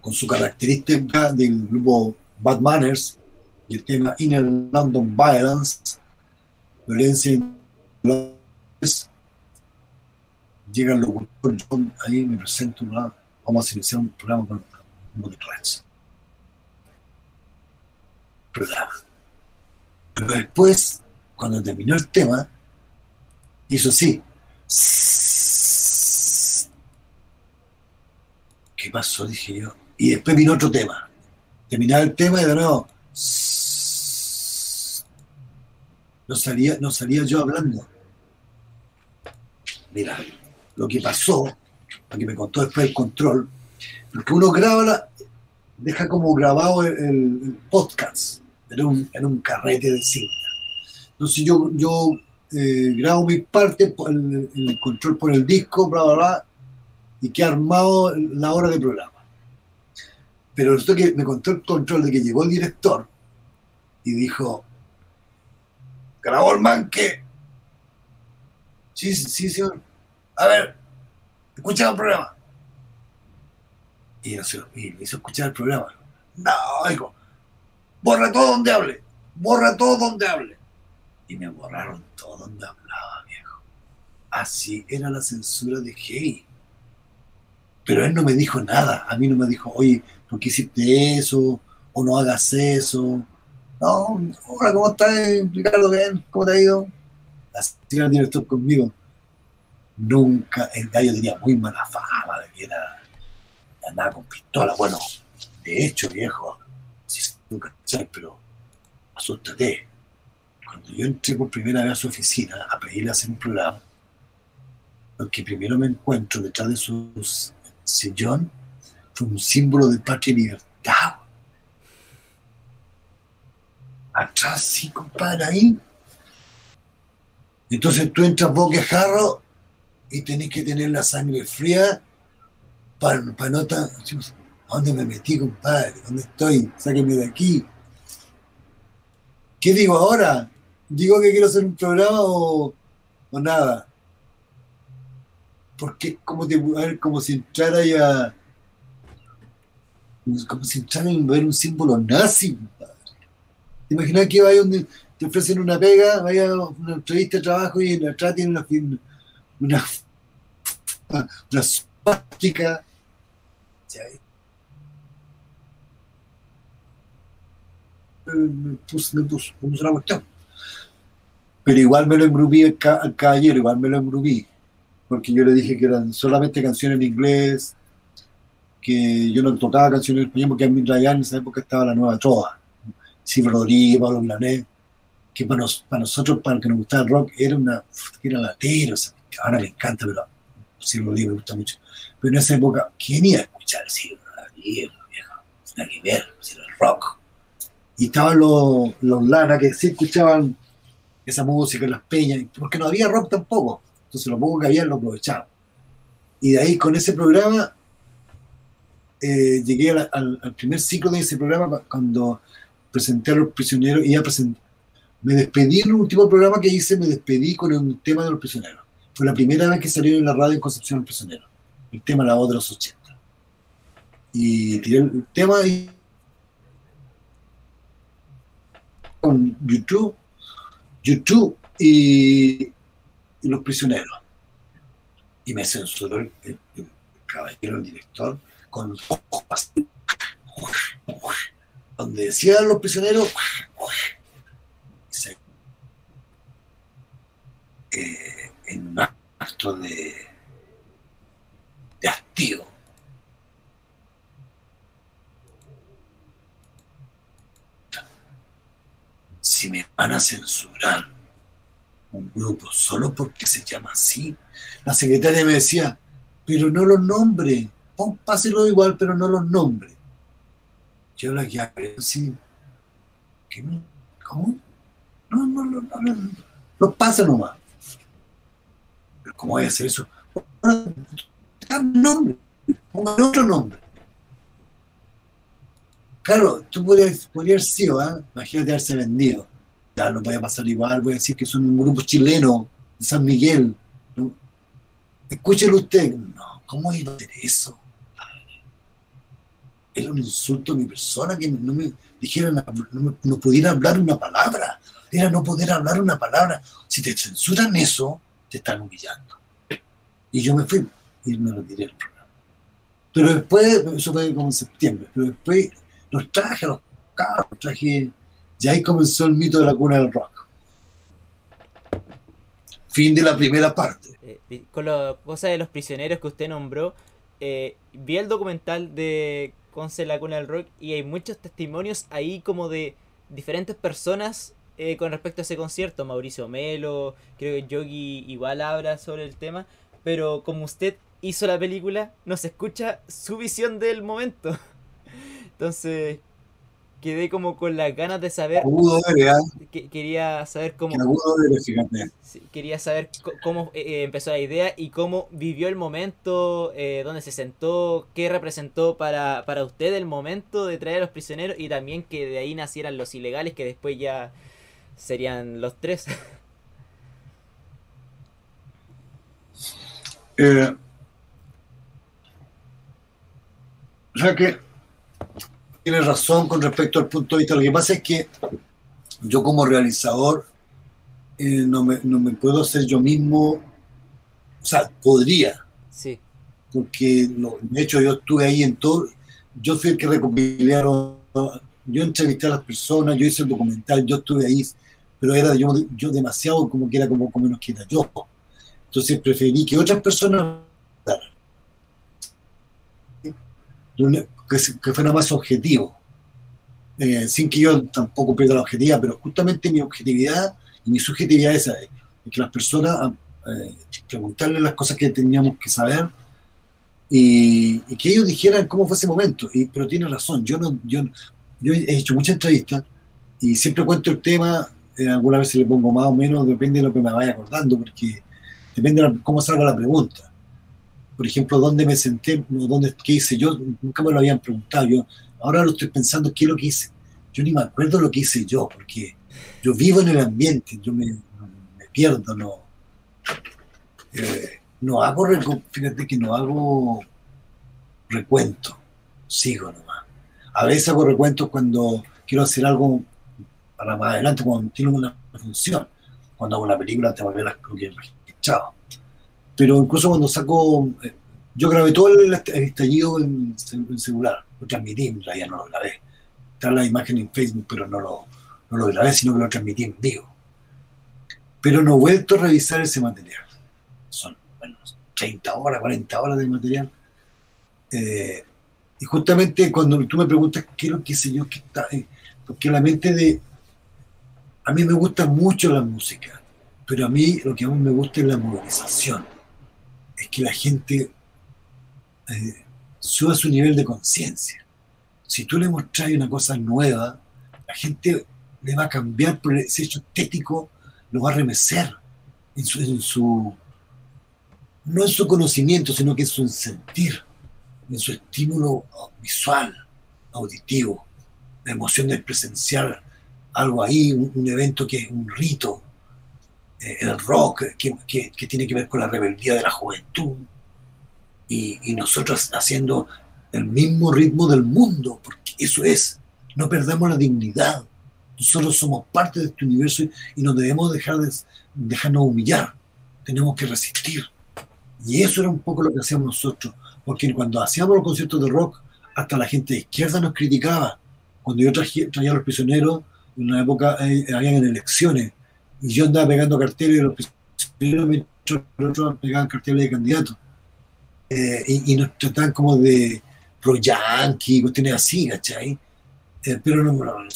con su característica del grupo Bad Manners y el tema Inner London Violence, violencia en Llega el locutor John, ahí me presento, una, vamos a iniciar un programa con Rats. Programa. Pero después, cuando terminó el tema, hizo así. ¿Qué pasó? Dije yo. Y después vino otro tema. Terminaba el tema y de nuevo. No salía, no salía yo hablando. Mira, lo que pasó, lo que me contó después el control, porque uno graba, la, deja como grabado el, podcast en un, en un, carrete de cinta. Entonces yo, yo eh, grabo mis partes, el, el, control por el disco, bla, bla, bla, y que armado la hora de programa. Pero que me contó el control de que llegó el director y dijo, grabó el manque. Sí, sí, señor. A ver, escucha el programa. Y, no y me hizo escuchar el programa. No, dijo, borra todo donde hable, borra todo donde hable. Y me borraron todo donde hablaba, viejo. Así era la censura de Hey. Pero él no me dijo nada. A mí no me dijo, oye, ¿por qué hiciste eso? O no hagas eso. No, hola, ¿cómo estás, Ricardo? Bien, ¿cómo te ha ido? Así era el director conmigo. Nunca, el gallo tenía muy mala fama de que era, andaba con pistola. Bueno, de hecho, viejo, sí, nunca sabes, pero asústate. Cuando yo entré por primera vez a su oficina a pedirle hacer un programa, lo que primero me encuentro detrás de su sillón fue un símbolo de patria y libertad. Atrás, sí, compadre, ahí. Entonces tú entras boca jarro y tenés que tener la sangre fría para, para no tan... ¿A dónde me metí, compadre? ¿Dónde estoy? Sáquenme de aquí. ¿Qué digo ahora? ¿Digo que quiero hacer un programa o, o nada? Porque es como, como si entrara ya... Como si entrara a ver un símbolo nazi, compadre. ¿Te imaginas que vaya donde te ofrecen una pega, vaya a una entrevista de trabajo y en la atrás tienen una, una, una suástica. Me puse, me puse, me puse una cuestión. Pero igual me lo engrupí al, ca al caballero, igual me lo engrupí. Porque yo le dije que eran solamente canciones en inglés, que yo no tocaba canciones en español, porque en Ryan en esa época estaba la nueva trova. Silvio Rodríguez, Pablo Blanet que para, nos, para, nosotros, para los que nos gustaba el rock, era una era latero, o sea, ahora me encanta, pero lo digo, me gusta mucho. Pero en esa época, ¿quién iba a escuchar el Silvio Rodríguez, viejo? Nada que ver, era el rock. Y estaban los, los Lara que sí escuchaban esa música las peñas, porque no había rock tampoco. Entonces lo poco que había lo aprovechaban. Y de ahí con ese programa eh, llegué al, primer ciclo de ese programa cuando presenté a los prisioneros y ya presenté, me despedí en el último programa que hice, me despedí con el tema de los prisioneros. Fue la primera vez que salió en la radio en Concepción los prisioneros, el tema La Voz de los 80. Y tiré el tema y con YouTube, YouTube y, los prisioneros. Y me censuró el, caballero, el director, con ojos donde decían los prisioneros, en un acto de, de hastío. Si me van a censurar un grupo solo porque se llama así, la secretaria me decía, pero no los nombre, páselo igual, pero no los nombre. Yo la guié así, ¿cómo? No, no, no, no, no, no pasa nomás. Pero ¿cómo voy a hacer eso? nombre, pongan otro nombre. Claro, tú podrías, podrías sido, ¿eh? imagínate haberse vendido. Ya no voy a pasar igual, voy a decir que son un grupo chileno de San Miguel. ¿no? Escúchelo usted. No, ¿cómo iba eso? Era un insulto a mi persona que no me dijeran, no, no pudiera hablar una palabra. Era no poder hablar una palabra. Si te censuran eso, te están humillando. Y yo me fui y me retiré del programa. Pero después, eso fue como en septiembre, pero después los traje a los carros, traje. Y ahí comenzó el mito de la cuna del rock. Fin de la primera parte. Eh, con la cosa de los prisioneros que usted nombró, eh, vi el documental de Conce la cuna del rock y hay muchos testimonios ahí como de diferentes personas eh, con respecto a ese concierto. Mauricio Melo, creo que Yogi igual habla sobre el tema, pero como usted hizo la película, no se escucha su visión del momento. Entonces, quedé como con las ganas de saber. que, quería saber cómo. quería saber cómo eh, eh, empezó la idea y cómo vivió el momento, eh, dónde se sentó, qué representó para, para usted el momento de traer a los prisioneros y también que de ahí nacieran los ilegales que después ya serían los tres. Eh, o sea que tiene razón con respecto al punto de vista. Lo que pasa es que yo como realizador eh, no, me, no, me, puedo hacer yo mismo, o sea, podría. Sí. Porque de hecho yo estuve ahí en todo, yo fui el que recopilaron, yo entrevisté a las personas, yo hice el documental, yo estuve ahí, pero era yo, yo demasiado como que era como, como nos queda yo. Entonces preferí que otras personas que, fuera más objetivo, eh, sin que yo tampoco pierda la objetividad, pero justamente mi objetividad y mi subjetividad es esa, que las personas eh, preguntarle las cosas que teníamos que saber y, que ellos dijeran cómo fue ese momento. Y, pero tiene razón, yo no, yo, yo he hecho muchas entrevistas y siempre cuento el tema, eh, alguna vez le pongo más o menos, depende de lo que me vaya acordando, porque depende de cómo salga la pregunta por ejemplo, dónde me senté, dónde, qué hice yo, nunca me lo habían preguntado. Yo ahora lo estoy pensando, ¿qué es lo que hice? Yo ni me acuerdo lo que hice yo, porque yo vivo en el ambiente, yo me, pierdo, no, eh, no hago, fíjate que no hago recuento, sigo nomás. A veces hago recuentos cuando quiero hacer algo para más adelante, cuando tengo una función. Cuando hago una película, te voy a ver lo que he pero incluso cuando saco, eh, yo grabé todo el, estallido en, celular, lo transmití, en realidad no lo grabé. Está la imagen en Facebook, pero no lo, no lo grabé, sino que lo transmití en vivo. Pero no he vuelto a revisar ese material. Son, bueno, 30 horas, 40 horas de material. Eh, y justamente cuando tú me preguntas qué es lo que sé yo, qué está, eh, porque la mente de... A mí me gusta mucho la música, pero a mí lo que a mí me gusta es la movilización es que la gente eh, suba su nivel de conciencia. Si tú le mostras una cosa nueva, la gente le va a cambiar por ese hecho estético, lo va a remecer en su, no en su conocimiento, sino que en su sentir. en su estímulo visual, auditivo, la emoción de presenciar algo ahí, un, evento que es un rito, el rock, que, tiene que ver con la rebeldía de la juventud, y, nosotros haciendo el mismo ritmo del mundo, porque eso es, no perdamos la dignidad, nosotros somos parte de este universo y, no debemos dejar de, dejarnos humillar, tenemos que resistir. Y eso era un poco lo que hacíamos nosotros, porque cuando hacíamos los conciertos de rock, hasta la gente de izquierda nos criticaba. Cuando yo traía, a los prisioneros, en una época eh, habían elecciones, y yo andaba pegando carteles y los prisioneros mientras pegaban carteles de candidatos. Eh, y, nos trataban como de pro-yankee, cuestiones así, ¿cachai? Eh, pero no, no, no,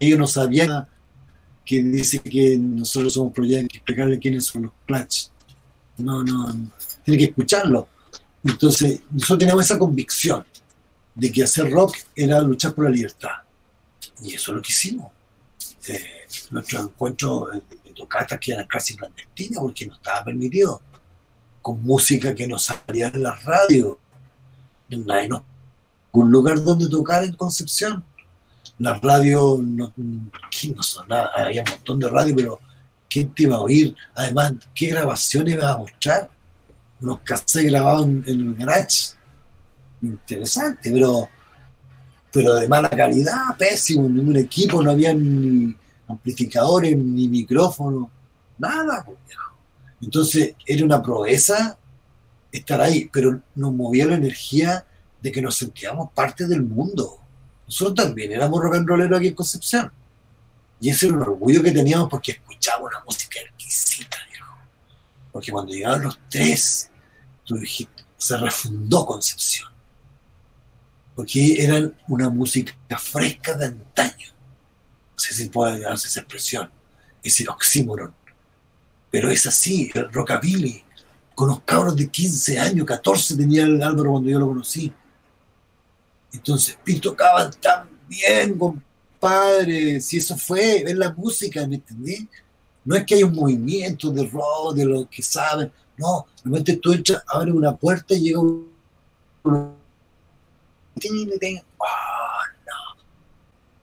ellos no sabían que dice que nosotros somos proyectos, explicarle quiénes son los Clutch. No, no, tiene que escucharlo. Entonces, nosotros teníamos esa convicción de que hacer rock era luchar por la libertad. Y eso es lo que hicimos. Eh, nuestro encuentro de, tocatas que eran casi clandestinas porque no estaba permitido. Con música que no salía en la radio. No, no, un lugar donde tocar en Concepción la radio no, no sonaba, había un montón de radio, pero ¿quién te iba a oír? Además, ¿qué grabaciones iba a mostrar? Unos cassettes grabados en, el garage. Interesante, pero, pero de mala calidad, pésimo, ningún equipo, no había ni amplificadores, ni micrófonos, nada. Entonces era una proeza estar ahí, pero nos movía la energía de que nos sentíamos parte del mundo nosotros también éramos rock and rolleros aquí en Concepción. Y ese era un orgullo que teníamos porque escuchábamos una música exquisita, viejo. Porque cuando llegaron los tres, tú dijiste, se refundó Concepción. Porque eran una música fresca de antaño. No sé si puede darse esa expresión, ese oxímoron. Pero es así, el rockabilly, con los cabros de 15 años, 14 tenía el Álvaro cuando yo lo conocí entonces, y tocaban tan bien, compadre. Si eso fue, es la música, ¿me entendí? No es que hay un movimiento de rock, de lo que saben. No, realmente tú entras, abres una puerta y llega un. No.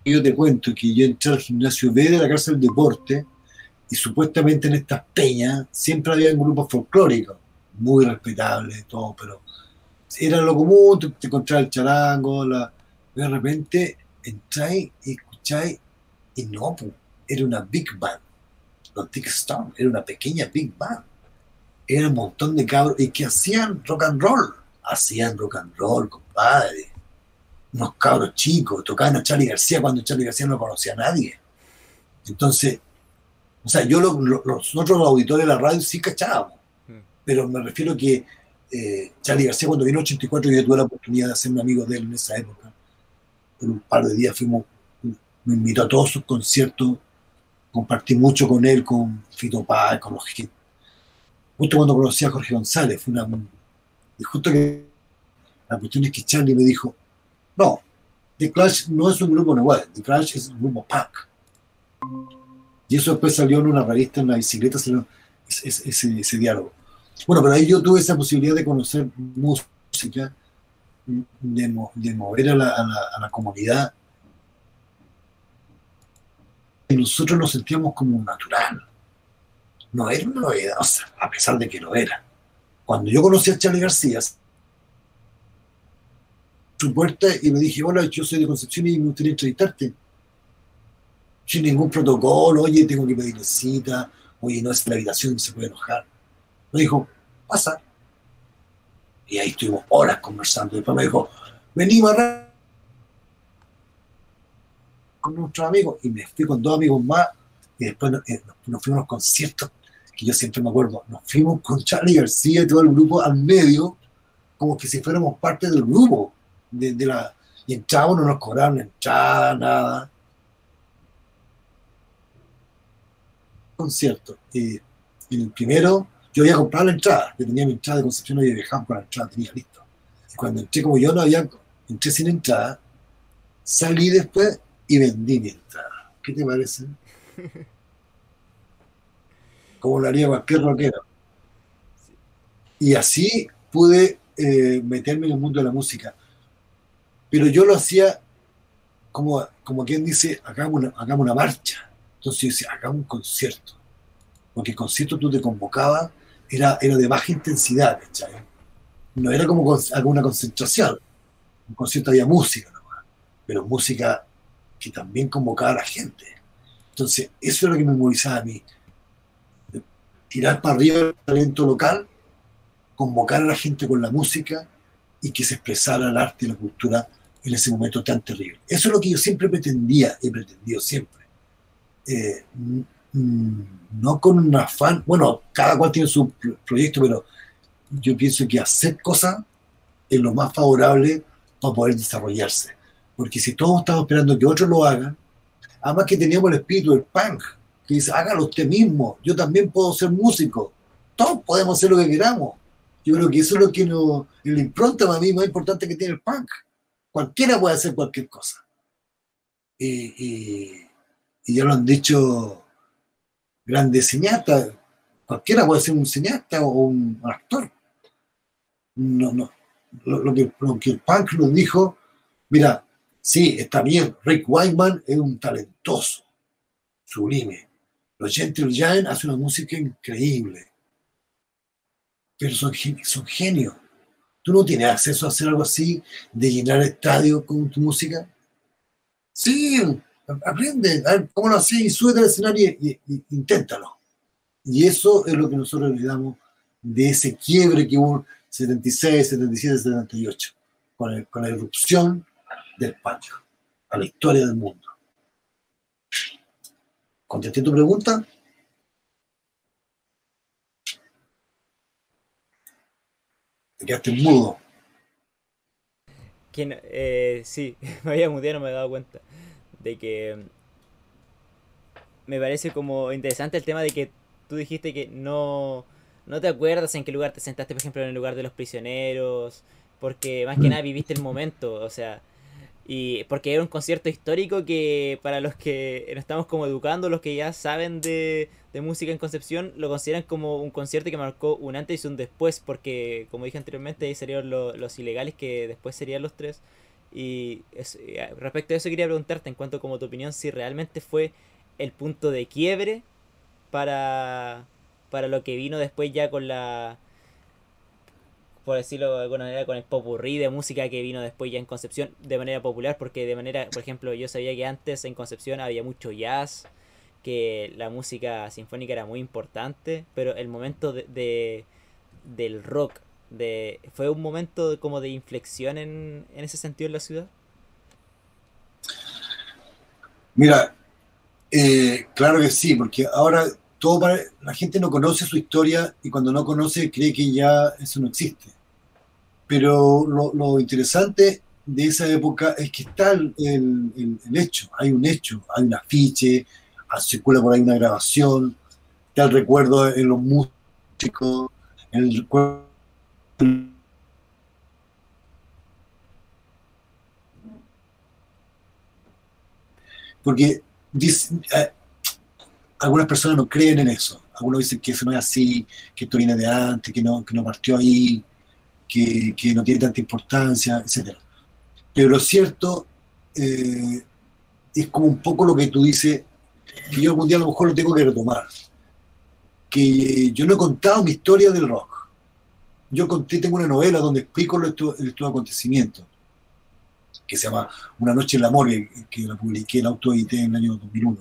Yo te cuento que yo entré al gimnasio B de la cárcel del deporte y supuestamente en estas peñas siempre había un grupo folclórico, muy respetable, todo, pero era lo común, te, te encontrabas el charango, la, de repente entráis y escucháis, y no, era una big band. Los Dick Stone, era una pequeña big band. Era un montón de cabros, y que hacían rock and roll. Hacían rock and roll, compadre. Unos cabros chicos, tocaban a Charlie García cuando Charlie García no conocía a nadie. Entonces, o sea, yo lo, nosotros los auditores de la radio sí cachábamos, mm. pero me refiero que eh, Charlie García cuando vino en 84 yo tuve la oportunidad de hacerme amigo de él en esa época. Por un par de días fuimos, me invitó a todos sus conciertos, compartí mucho con él, con Fito Paz, con los Justo cuando conocí a Jorge González, fue una... Y justo que la cuestión es que Charlie me dijo, no, The Clash no es un grupo nuevo, The Clash es un grupo punk. Y eso después salió en una revista, en la bicicleta, salió ese, diálogo. Bueno, pero ahí yo tuve esa posibilidad de conocer música, de, mover a la, comunidad. Y nosotros nos sentíamos como natural. No era una novedad, a pesar de que lo era. Cuando yo conocí a Charlie García, su puerta y me dije, hola, yo soy de Concepción y me gustaría entrevistarte. Sin ningún protocolo, oye, tengo que pedir cita, oye, no es la habitación, se puede enojar. Me dijo, pasa. Y ahí estuvimos horas conversando. Después me dijo, vení a con nuestros amigos. Y me fui con dos amigos más. Y después eh, nos, fuimos a los conciertos, que yo siempre me acuerdo. Nos fuimos con Charlie García y todo el grupo al medio, como que si fuéramos parte del grupo. De, la, y entrábamos, no nos cobraron entrada, nada. Concierto. Y en el primero yo había comprado la entrada, yo tenía mi entrada de Concepción, había viajado con la entrada, tenía listo. Y cuando entré, como yo no había, entré sin entrada, salí después y vendí mi entrada. ¿Qué te parece? como lo haría cualquier rockero. Y así pude eh, meterme en el mundo de la música. Pero yo lo hacía como, como quien dice, hagamos una, hagamos una marcha. Entonces yo decía, hagamos un concierto. Porque el concierto tú te convocabas, era, era de baja intensidad, No era como alguna concentración. Un concierto había música, pero música que también convocaba a la gente. Entonces, eso es lo que me movilizaba a mí. Tirar para arriba el talento local, convocar a la gente con la música y que se expresara el arte y la cultura en ese momento tan terrible. Eso es lo que yo siempre pretendía, he pretendido siempre. Eh, no con un afán, bueno, cada cual tiene su proyecto, pero yo pienso que hacer cosas es lo más favorable para poder desarrollarse. Porque si todos estamos esperando que otros lo hagan, además que teníamos el espíritu del punk, que dice, hágalo usted mismo, yo también puedo ser músico, todos podemos hacer lo que queramos. Yo creo que eso es lo que nos, el impronta para mí más importante que tiene el punk. Cualquiera puede hacer cualquier cosa. Y, ya lo han dicho grandes cineastas, cualquiera puede ser un cineasta o un actor. No, no. Lo, que, lo que el punk nos dijo, mira, Sí, está bien. Rick Wyman es un talentoso, sublime. Los Gentle Giant hacen una música increíble. Pero son, son genios. ¿Tú no tienes acceso a hacer algo así, de llenar estadio con tu música? Sí, aprende, a ver cómo lo haces y sube al escenario y, inténtalo. Y eso es lo que nosotros le damos de ese quiebre que hubo 76, 77, 78, con, con la erupción del patio, a la historia del mundo. ¿Contesté tu pregunta? Te quedaste mudo. Eh, sí, me había muteado, no me había dado cuenta. De que me parece como interesante el tema de que tú dijiste que no, no te acuerdas en qué lugar te sentaste, por ejemplo, en el lugar de los prisioneros, porque más que mm. nada viviste el momento, o sea, y porque era un concierto histórico que para los que nos estamos como educando, los que ya saben de, música en Concepción, lo consideran como un concierto que marcó un antes y un después, porque como dije anteriormente, ahí salieron los ilegales que después serían los tres. Y eh, respecto a eso quería preguntarte en cuanto como tu opinión, si realmente fue el punto de quiebre para, para lo que vino después ya con la por decirlo de alguna manera, con el popurrí de música que vino después ya en Concepción de manera popular, porque de manera, por ejemplo, yo sabía que antes en Concepción había mucho jazz, que la música sinfónica era muy importante, pero el momento de, del rock, de, ¿fue un momento como de inflexión en, en ese sentido en la ciudad? Mira, eh, claro que sí, porque ahora todo para, la gente no conoce su historia y cuando no conoce cree que ya eso no existe. Pero lo, interesante de esa época es que está el, hecho, hay un hecho, hay un afiche, ah, circula por ahí una grabación, está el recuerdo en los músicos, el recuerdo porque eh, algunas personas no creen en eso. Algunos dicen que eso no es así, que esto viene de antes, que no, que no partió ahí que, no tiene tanta importancia, etc. Pero lo cierto eh, es como un poco lo que tú dices, que yo algún día a lo mejor lo tengo que retomar. Que yo no he contado mi historia del rock. Yo conté, tengo una novela donde explico estos, acontecimientos, que se llama Una noche en la morgue, que la publiqué en Auto-IT en el año 2001.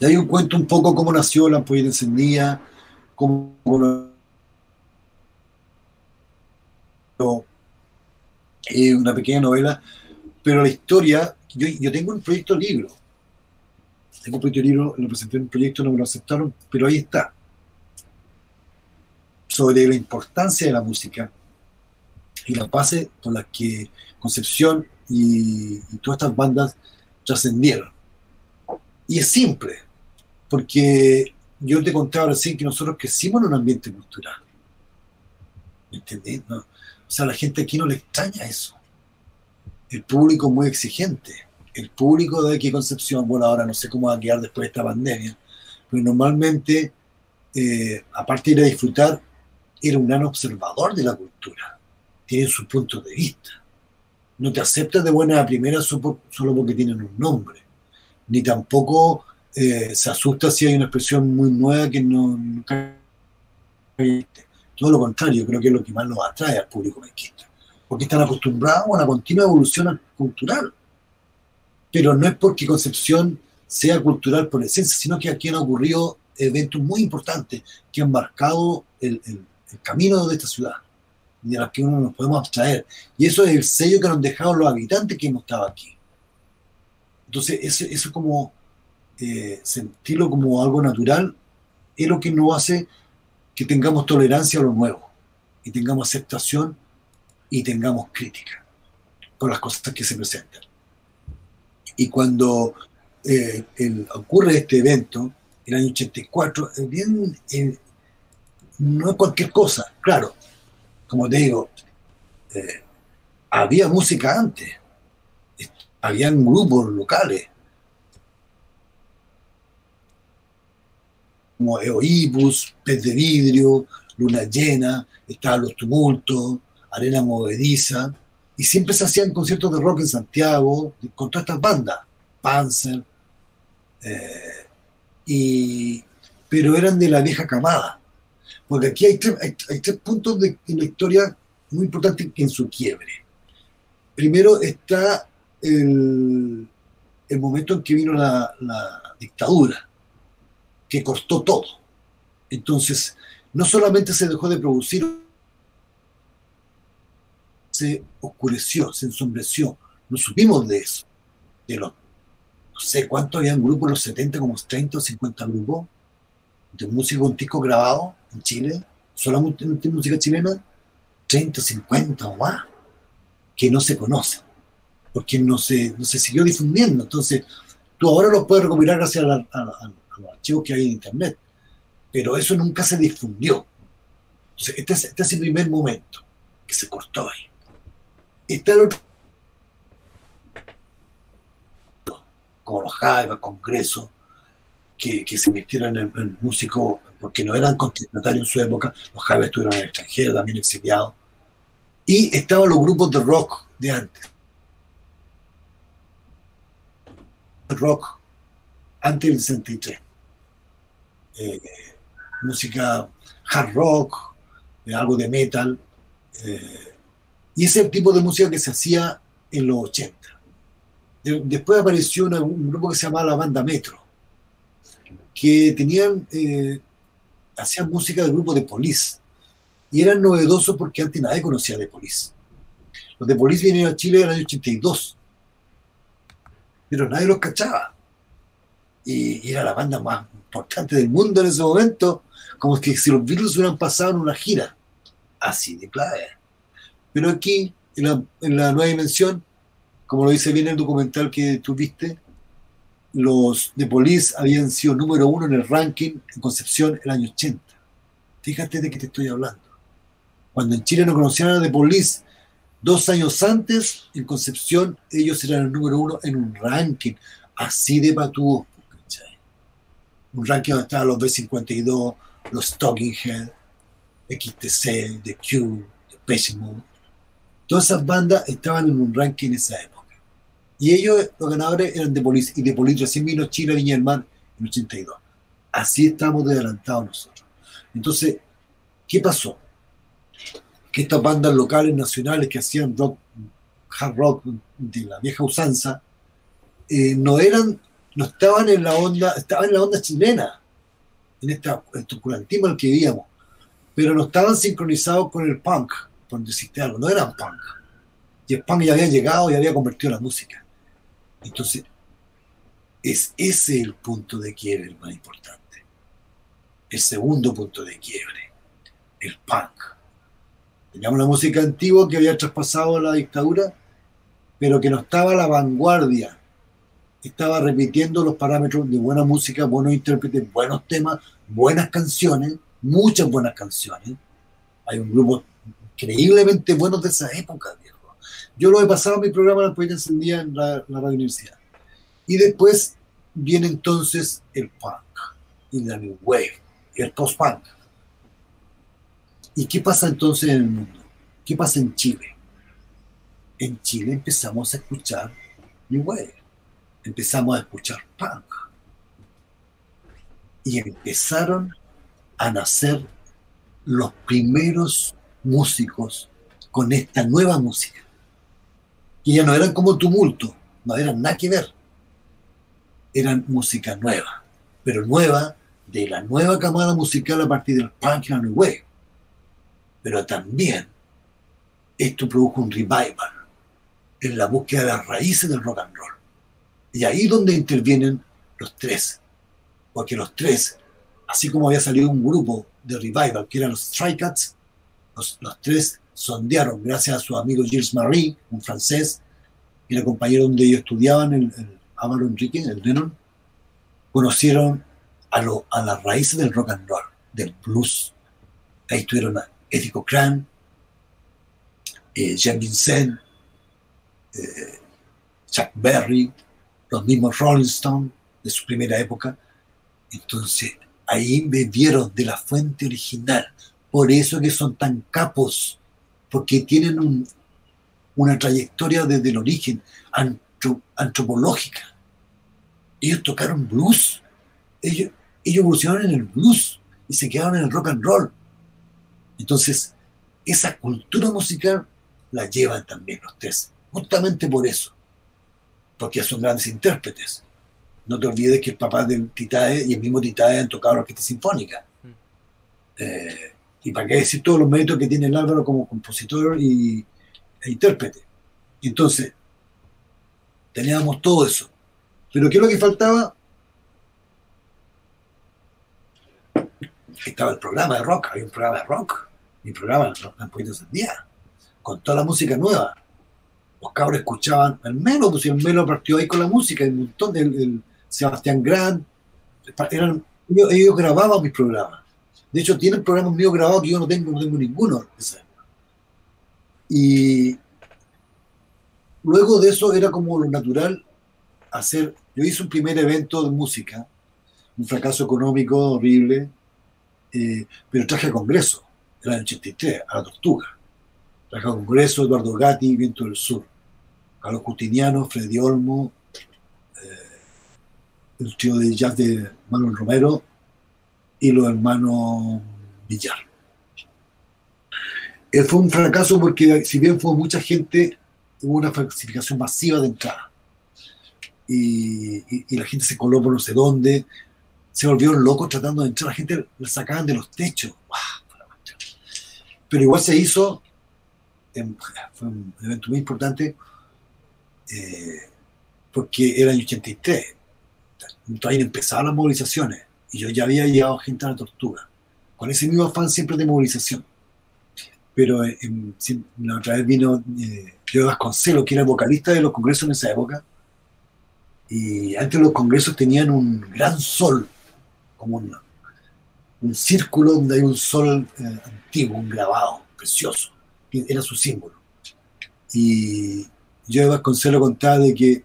Y ahí un cuento un poco cómo nació la ampolleta encendida, cómo eh, una pequeña novela, pero la historia, yo, yo tengo un proyecto libro, tengo un proyecto libro, lo presenté en un proyecto, no me lo aceptaron, pero ahí está, sobre la importancia de la música y la base por la que Concepción y, todas estas bandas trascendieron. Y es simple, porque yo te contaba recién que nosotros crecimos en un ambiente cultural. ¿Me entendés? No, o sea, a la gente aquí no le extraña eso. El público muy exigente. El público de aquí Concepción, bueno, ahora no sé cómo va a quedar después de esta pandemia, pero normalmente, eh, aparte de ir a disfrutar, era un gran observador de la cultura, tiene su punto de vista. No te aceptas de buena a primera solo porque tienen un nombre, ni tampoco eh, se asusta si hay una expresión muy nueva que no, todo lo contrario, creo que es lo que más los atrae al público penquista, porque están acostumbrados a una continua evolución cultural. Pero no es porque Concepción sea cultural por esencia, sino que aquí han ocurrido eventos muy importantes que han marcado el, camino de esta ciudad, de los que uno nos podemos abstraer. Y eso es el sello que nos dejado los habitantes que hemos estado aquí. Entonces, eso, eso como eh, sentirlo como algo natural es lo que nos hace que tengamos tolerancia a lo nuevo y tengamos aceptación y tengamos crítica por las cosas que se presentan. Y cuando eh, ocurre este evento, el año 84, bien, eh, no es cualquier cosa, claro, como te digo, eh, había música antes, habían grupos locales, como Eoibus, Pez de Vidrio, Luna Llena, estaban Los Tumultos, Arena Movediza, y siempre se hacían conciertos de rock en Santiago con todas estas bandas, Panzer, eh, y, pero eran de la vieja camada. Porque aquí hay tres, puntos de, en la historia muy importantes en su quiebre. Primero está el, momento en que vino la dictadura que cortó todo. Entonces, no solamente se dejó de producir, se oscureció, se ensombreció. No supimos de eso. De los, no sé cuántos habían grupos, los 70, como 30 o 50 grupos de música con disco grabado en Chile, solamente música chilena, 30, 50 o más, que no se conocen, porque no se, no se siguió difundiendo. Entonces, tú ahora lo puedes recopilar gracias a, la, los archivos que hay en Internet. Pero eso nunca se difundió. este es, este el primer momento que se cortó ahí. Está el otro, como los Jaivas, Congreso, que, se metieron en, el músico porque no eran contestatarios en su época. Los Jaivas estuvieron en el extranjero, también exiliados. Y estaban los grupos de rock de antes. Rock antes del 63. Eh, música hard rock, eh, algo de metal. Eh, y ese tipo de música que se hacía en los 80. después apareció un grupo que se llamaba la Banda Metro, que tenían, hacían música del grupo de Police. Y eran novedosos porque antes nadie conocía de Police. Los de Police vinieron a Chile en el año 82, pero nadie los cachaba. y era la banda más importante del mundo en ese momento, como que si los Beatles hubieran pasado en una gira. Así de clave. Pero aquí, en la, nueva dimensión, como lo dice bien el documental que tuviste, los de Police habían sido número uno en el ranking en Concepción el año 80. Fíjate de qué te estoy hablando. Cuando en Chile no conocían a The Police, dos años antes, en Concepción, ellos eran el número uno en un ranking. Así de patúo un ranking donde estaban los B52, los Talking Head, XTC, The Cure, The Pessimo. Todas esas bandas estaban en un ranking en esa época. Y ellos, los ganadores, eran de Police, y de Police recién vino Chile, Viña del Mar en 82. Así estamos de adelantados nosotros. Entonces, ¿qué pasó? Que estas bandas locales, nacionales, que hacían rock, hard rock de la vieja usanza, eh, no eran no estaban en la onda, estaban en la onda chilena, en este oscurantismo en el que vivíamos, pero no estaban sincronizados con el punk, por decirte algo, no eran punk. Y el punk ya había llegado y había convertido la música. Entonces, es ese el punto de quiebre más importante. El segundo punto de quiebre, el punk. Teníamos la música antigua que había traspasado la dictadura, pero que no estaba a la vanguardia estaba repitiendo los parámetros de buena música, buenos intérpretes, buenos temas, buenas canciones, muchas buenas canciones. Hay un grupo increíblemente buenos de esa época, viejo. Yo lo he pasado en mi programa La Poeta Encendida en la, la radio universidad. Y después viene entonces el punk. y la New Wave y el post-punk. ¿Y qué pasa entonces en el mundo? ¿Qué pasa en Chile? En Chile empezamos a escuchar New Wave, empezamos a escuchar punk. Y empezaron a nacer los primeros músicos con esta nueva música. Y ya no eran como tumulto, no eran nada que ver. Eran música nueva, pero nueva de la nueva camada musical a partir del punk y la new wave. Pero también esto produjo un revival en la búsqueda de las raíces del rock and roll. Y ahí donde intervienen los tres. Porque los tres, así como había salido un grupo de revival, que eran los Strike Cats, los, tres sondearon, gracias a su amigo Gilles Marie, un francés, y el compañero donde ellos estudiaban, el, el Álvaro Enrique, el Denon, conocieron a, lo, a las raíces del rock and roll, del blues. Ahí estuvieron a Eddie Cochran, eh, Jean Vincent, eh, Chuck Berry, los mismos Rolling Stones de su primera época. Entonces, ahí bebieron de la fuente original. Por eso que son tan capos, porque tienen una trayectoria desde el origen antropológica. Ellos tocaron blues. Ellos, ellos evolucionaron en el blues y se quedaron en el rock and roll. Entonces, esa cultura musical la llevan también los tres, justamente por eso, porque son grandes intérpretes. No te olvides que el papá del Titae y el mismo Titae han tocado la orquesta sinfónica. Mm. Eh, y para qué decir todos los méritos que tiene el Álvaro como compositor y, e intérprete. Entonces, teníamos todo eso. Pero ¿qué es lo que faltaba? Estaba el programa de rock, había un programa de rock, mi programa, en Poetas del Día, con toda la música nueva. Los cabros escuchaban el Melo, pues el Melo partió ahí con la música, un montón de, Sebastián Gran, eran, ellos, grababan mis programas. De hecho, tienen programas míos grabados que yo no tengo, no tengo ninguno. Y luego de eso era como lo natural hacer. Yo hice un primer evento de música, un fracaso económico horrible, eh, pero traje a Congreso, era el 83, a la Tortuga. Traje a Congreso, Eduardo Gatti, Viento del Sur, Carlos Justiniano, Freddy Olmo, el tío de jazz de Manuel Romero y los hermanos Villar. Eh, fue un fracaso porque si bien fue mucha gente, hubo una falsificación masiva de entrada. Y, la gente se coló por no sé dónde, se volvieron locos tratando de entrar, la gente la sacaban de los techos. Pero igual se hizo, fue un evento muy importante, eh, porque era el 83 todavía empezaban las movilizaciones y yo ya había llegado gente a la tortuga, con ese mismo afán siempre de movilización. Pero eh, en, la otra vez vino eh, Vasconcelos, que era vocalista de los congresos en esa época, y antes los congresos tenían un gran sol, como un, un círculo donde hay un sol eh, antiguo, un grabado, precioso, era su símbolo. Y yo de Vasconcelos contaba de que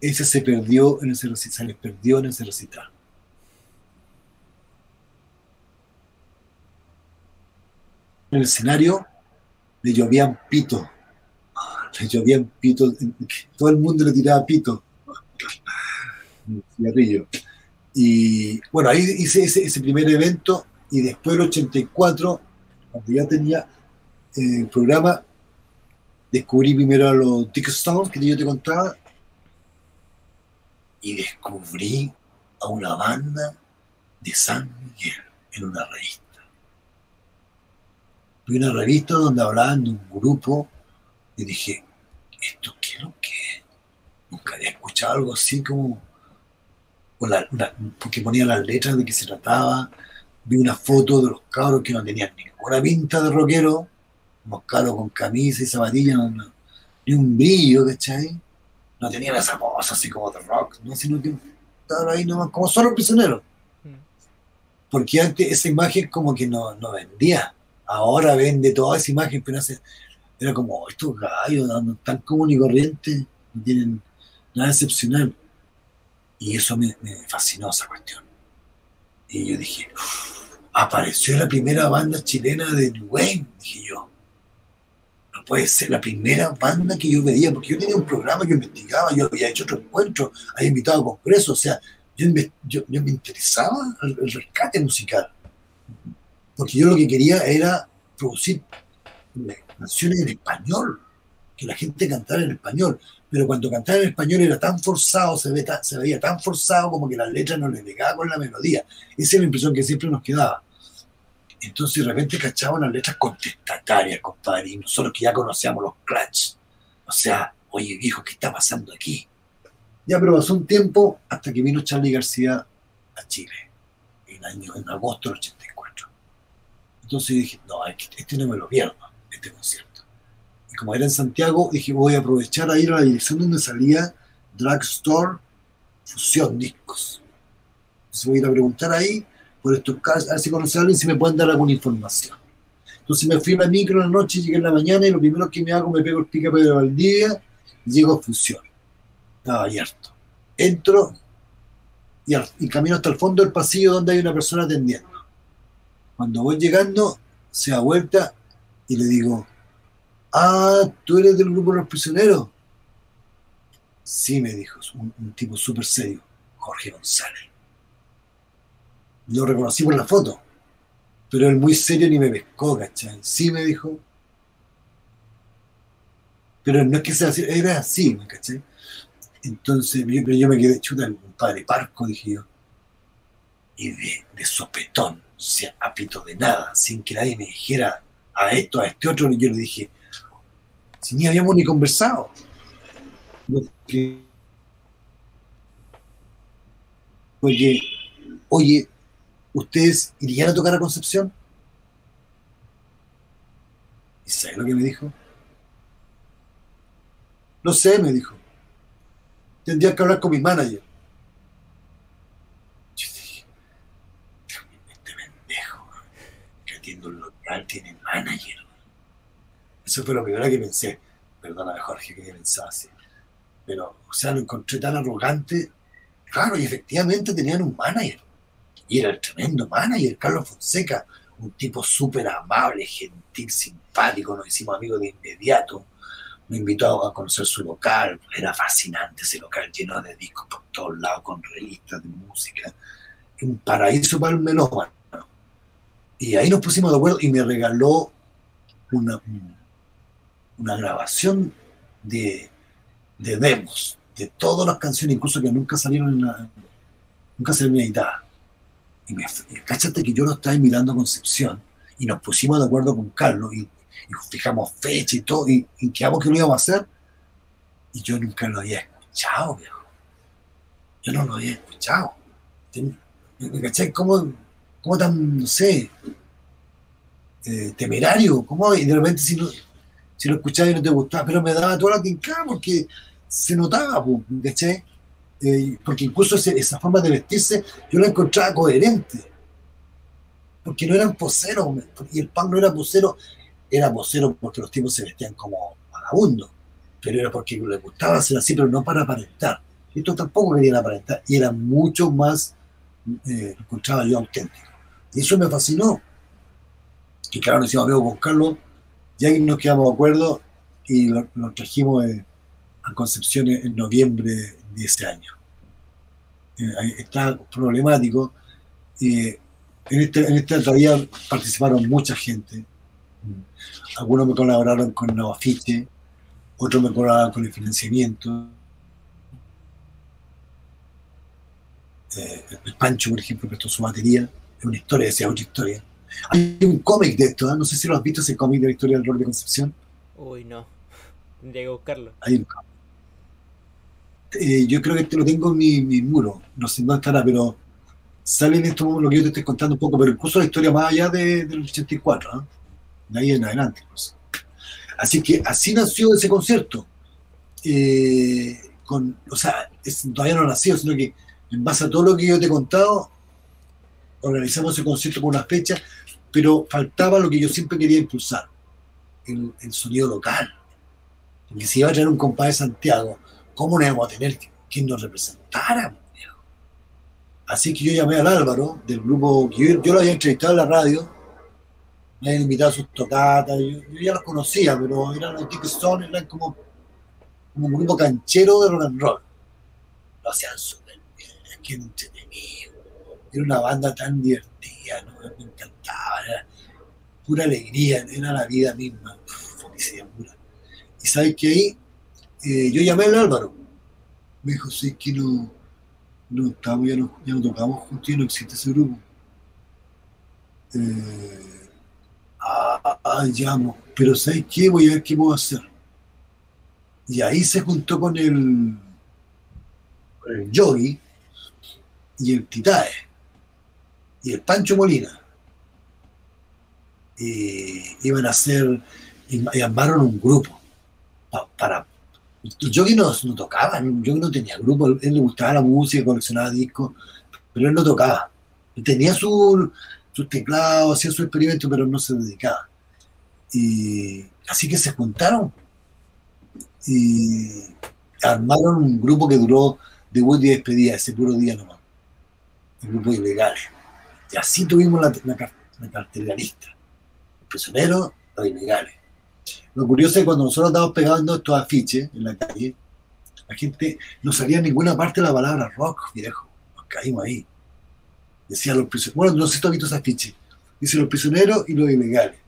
ese se perdió en ese recital, se les perdió en ese recital. En el escenario le llovían pito, le llovían pito, todo el mundo le tiraba pito, cigarrillo. Y bueno, ahí hice ese, primer evento y después el 84, cuando ya tenía el programa, descubrí primero a los Dick Stones, que yo te contaba, y descubrí a una banda de San Miguel en una revista. Vi una revista donde hablaban de un grupo y dije, ¿esto qué es lo que es? Nunca había escuchado algo así como... porque ponía las letras de qué se trataba. Vi una foto de los cabros que no tenían ninguna pinta de rockero, unos cabros con camisa y zapatillas, ni un brillo, ¿cachai? no tenían esa voz así como de rock, ¿no? sino que estaban ahí nomás como solo prisioneros. Mm. Porque antes esa imagen como que no, no vendía. Ahora vende toda esa imagen, pero hace, era como, estos gallos tan común y corriente, no tienen nada excepcional. Y eso me, fascinó esa cuestión. Y yo dije, apareció la primera banda chilena de Wayne, dije yo. Puede ser la primera banda que yo veía, porque yo tenía un programa que investigaba, yo había hecho otro encuentro, había invitado a congresos, o sea, yo, yo, me interesaba el, rescate musical. Porque yo lo que quería era producir canciones en español, que la gente cantara en español. Pero cuando cantaba en español era tan forzado, se veía tan forzado como que las letras no le pegaban con la melodía. Esa es la impresión que siempre nos quedaba. Entonces de repente cachaban las letras contestatarias, compadre, y nosotros que ya conocíamos los clutch. O sea, oye viejo, ¿qué está pasando aquí? Ya, pero pasó un tiempo hasta que vino Charlie García a Chile, en, año, en agosto del 84. Entonces dije, no, este no me lo pierdo, este concierto. Y como era en Santiago, dije, voy a aprovechar a ir a la dirección donde salía Drugstore Fusión Discos. Entonces voy a ir a preguntar ahí por estos casos, a ver si conoce a alguien si me pueden dar alguna información. Entonces me fui a la micro en la noche, llegué en la mañana y lo primero que me hago, me pego el pica Pedro Valdivia llego a Fusión. Estaba abierto. Entro y, y camino hasta el fondo del pasillo donde hay una persona atendiendo. Cuando voy llegando, se da vuelta y le digo, ah, ¿tú eres del grupo de los prisioneros? Sí, me dijo, un, un tipo súper serio, Jorge González. Lo reconocí por la foto, pero él muy serio ni me pescó, ¿cachai? Sí, me dijo. Pero no es que sea así, era así, ¿cachai? Entonces, pero yo me quedé chuta, un padre parco, dije yo. Y de, de sopetón, o sea, apito de nada, sin que nadie me dijera a esto, a este otro, yo le dije, ni habíamos ni conversado. Oye, oye, ¿ustedes irían a tocar a Concepción? ¿Y sabes lo que me dijo? No sé, me dijo. Tendría que hablar con mi manager. Yo dije, este pendejo que atiende un local tiene manager. Eso fue lo primero que pensé. Perdóname, Jorge, que pensaba así. Pero, o sea, lo encontré tan arrogante. Claro, y efectivamente tenían un manager. Y era el tremendo manager, Carlos Fonseca. Un tipo súper amable, gentil, simpático. Nos hicimos amigos de inmediato. Me invitó a conocer su local. Era fascinante ese local, lleno de discos por todos lados, con revistas de música. Un paraíso para el melómano. Y ahí nos pusimos de acuerdo y me regaló una, una grabación de, de, demos, de todas las canciones, incluso que nunca salieron en la, nunca salieron editadas. Y me, cáchate que yo lo estaba mirando a Concepción y nos pusimos de acuerdo con Carlos y, fijamos fecha y todo, y, y quedamos que lo íbamos a hacer. Y yo nunca lo había escuchado, viejo. Yo no lo había escuchado. ¿Me caché? ¿Cómo, cómo tan, no sé, eh, temerario? ¿Cómo? Y de repente si no, si lo escuchabas y no te gustaba, pero me daba toda la tincada porque se notaba, ¿cachai? Eh, porque incluso ese, esa forma de vestirse yo la encontraba coherente, porque no eran poseros, y el pan no era posero, era posero porque los tipos se vestían como vagabundos, pero era porque les gustaba hacer así, pero no para aparentar. Esto tampoco querían aparentar, y era mucho más, eh, encontraba yo auténtico. Y eso me fascinó. Y claro, nos hicimos amigos con Carlos, y ahí nos quedamos de acuerdo y lo, lo trajimos eh, a Concepción en noviembre de ese año. Eh, está problemático. Eh, en, este, en esta todavía participaron mucha gente. Algunos me colaboraron con los afiches, otros me colaboraron con el financiamiento. Eh, el Pancho, por ejemplo, prestó su batería. Es una historia, decía otra historia. Hay un cómic de esto, ¿eh? no sé si lo has visto, ese cómic de la historia del rol de Concepción. Uy, no. Tendría que buscarlo. Hay un cómic. Eh, yo creo que te lo tengo en mi, mi, muro, no sé dónde estará, pero sale en esto lo que yo te estoy contando un poco, pero incluso la historia más allá de, del 84, ¿eh? de ahí en adelante. Pues. Así que así nació ese concierto. Eh, con, o sea, es, todavía no nació, sino que en base a todo lo que yo te he contado, organizamos ese concierto con una fecha, pero faltaba lo que yo siempre quería impulsar, el, el sonido local. Porque si iba a traer un compadre de Santiago, ¿cómo no íbamos a tener quien nos representara? Así que yo llamé al Álvaro del grupo, yo, yo lo había entrevistado en la radio, me habían invitado a sus tocatas, yo, ya los conocía, pero eran los Stone, eran como, como un grupo canchero de rock and roll. Lo hacían súper bien, que entretenido. Era una banda tan divertida, ¿no? me encantaba, era pura alegría, era la vida misma, felicidad pura. Y sabes que ahí eh, yo llamé al Álvaro, me dijo, sí, que no, no estamos, ya no, ya no tocamos juntos y no existe ese grupo. Eh, ah, ah, llamo, pero ¿sabes qué? Voy a ver qué puedo hacer. Y ahí se juntó con el, el Yogi y el Titae y el Pancho Molina. Y iban a hacer, y armaron un grupo para Yogi no, no tocaba, Yogi no tenía grupo, él le gustaba la música, coleccionaba discos, pero él no tocaba. tenía sus su teclados, hacía su experimento, pero no se dedicaba. Y así que se juntaron y armaron un grupo que duró de y despedida, ese puro día nomás. El grupo ilegales. Y así tuvimos la, la, lista. Los prisioneros, los ilegales. Lo curioso es que cuando nosotros estábamos pegando estos afiches en la calle, la gente no salía en ninguna parte de la palabra rock, viejo. Nos caímos ahí. Decían los prisioneros. Bueno, no sé si tú has visto esos afiches. Dice los prisioneros y los ilegales.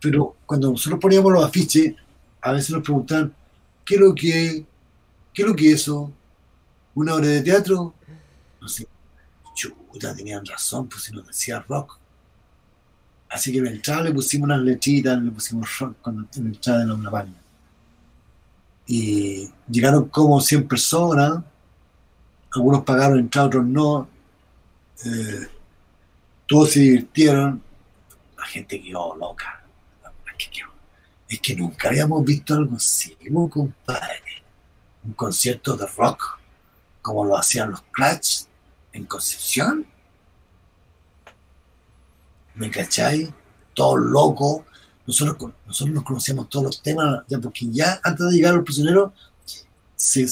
Pero cuando nosotros poníamos los afiches, a veces nos preguntaban, ¿qué es lo que ¿Qué es lo que es eso? ¿Una obra de teatro? No sé. Chuta, tenían razón, pues si nos decía rock. Así que en el entrada le pusimos unas lechitas, le pusimos rock cuando en la entrada de la página. Y llegaron como 100 personas, algunos pagaron entrada, otros no. Eh, todos se divirtieron, la gente quedó loca. Es que nunca habíamos visto algo así, compadre. Un concierto de rock, como lo hacían los Clash en Concepción ¿Me cacháis? Todos locos. Nosotros, nosotros nos conocíamos todos los temas, ya porque ya antes de llegar a los prisioneros se,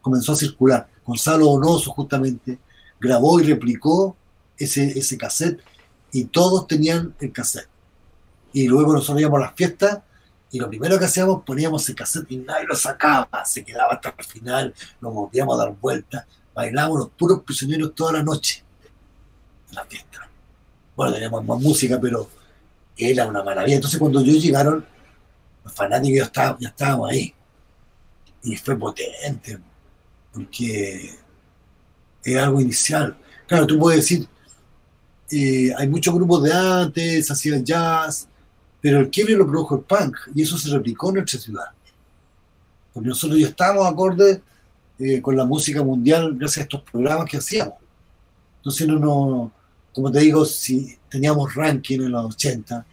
comenzó a circular. Gonzalo Donoso justamente grabó y replicó ese, ese cassette y todos tenían el cassette. Y luego nosotros íbamos a las fiestas y lo primero que hacíamos poníamos el cassette y nadie lo sacaba, se quedaba hasta el final, nos volvíamos a dar vueltas, bailábamos los puros prisioneros toda la noche en la fiesta bueno, teníamos más música, pero era una maravilla. Entonces cuando yo llegaron, los fanáticos ya, estábamos ahí. Y fue potente, porque era algo inicial. Claro, tú puedes decir, eh, hay muchos grupos de antes, hacían jazz, pero el quiebre lo produjo el punk, y eso se replicó en nuestra ciudad. Porque nosotros ya estábamos acorde eh, con la música mundial gracias a estos programas que hacíamos. Entonces no, no, como te digo, si teníamos ranking en los 80,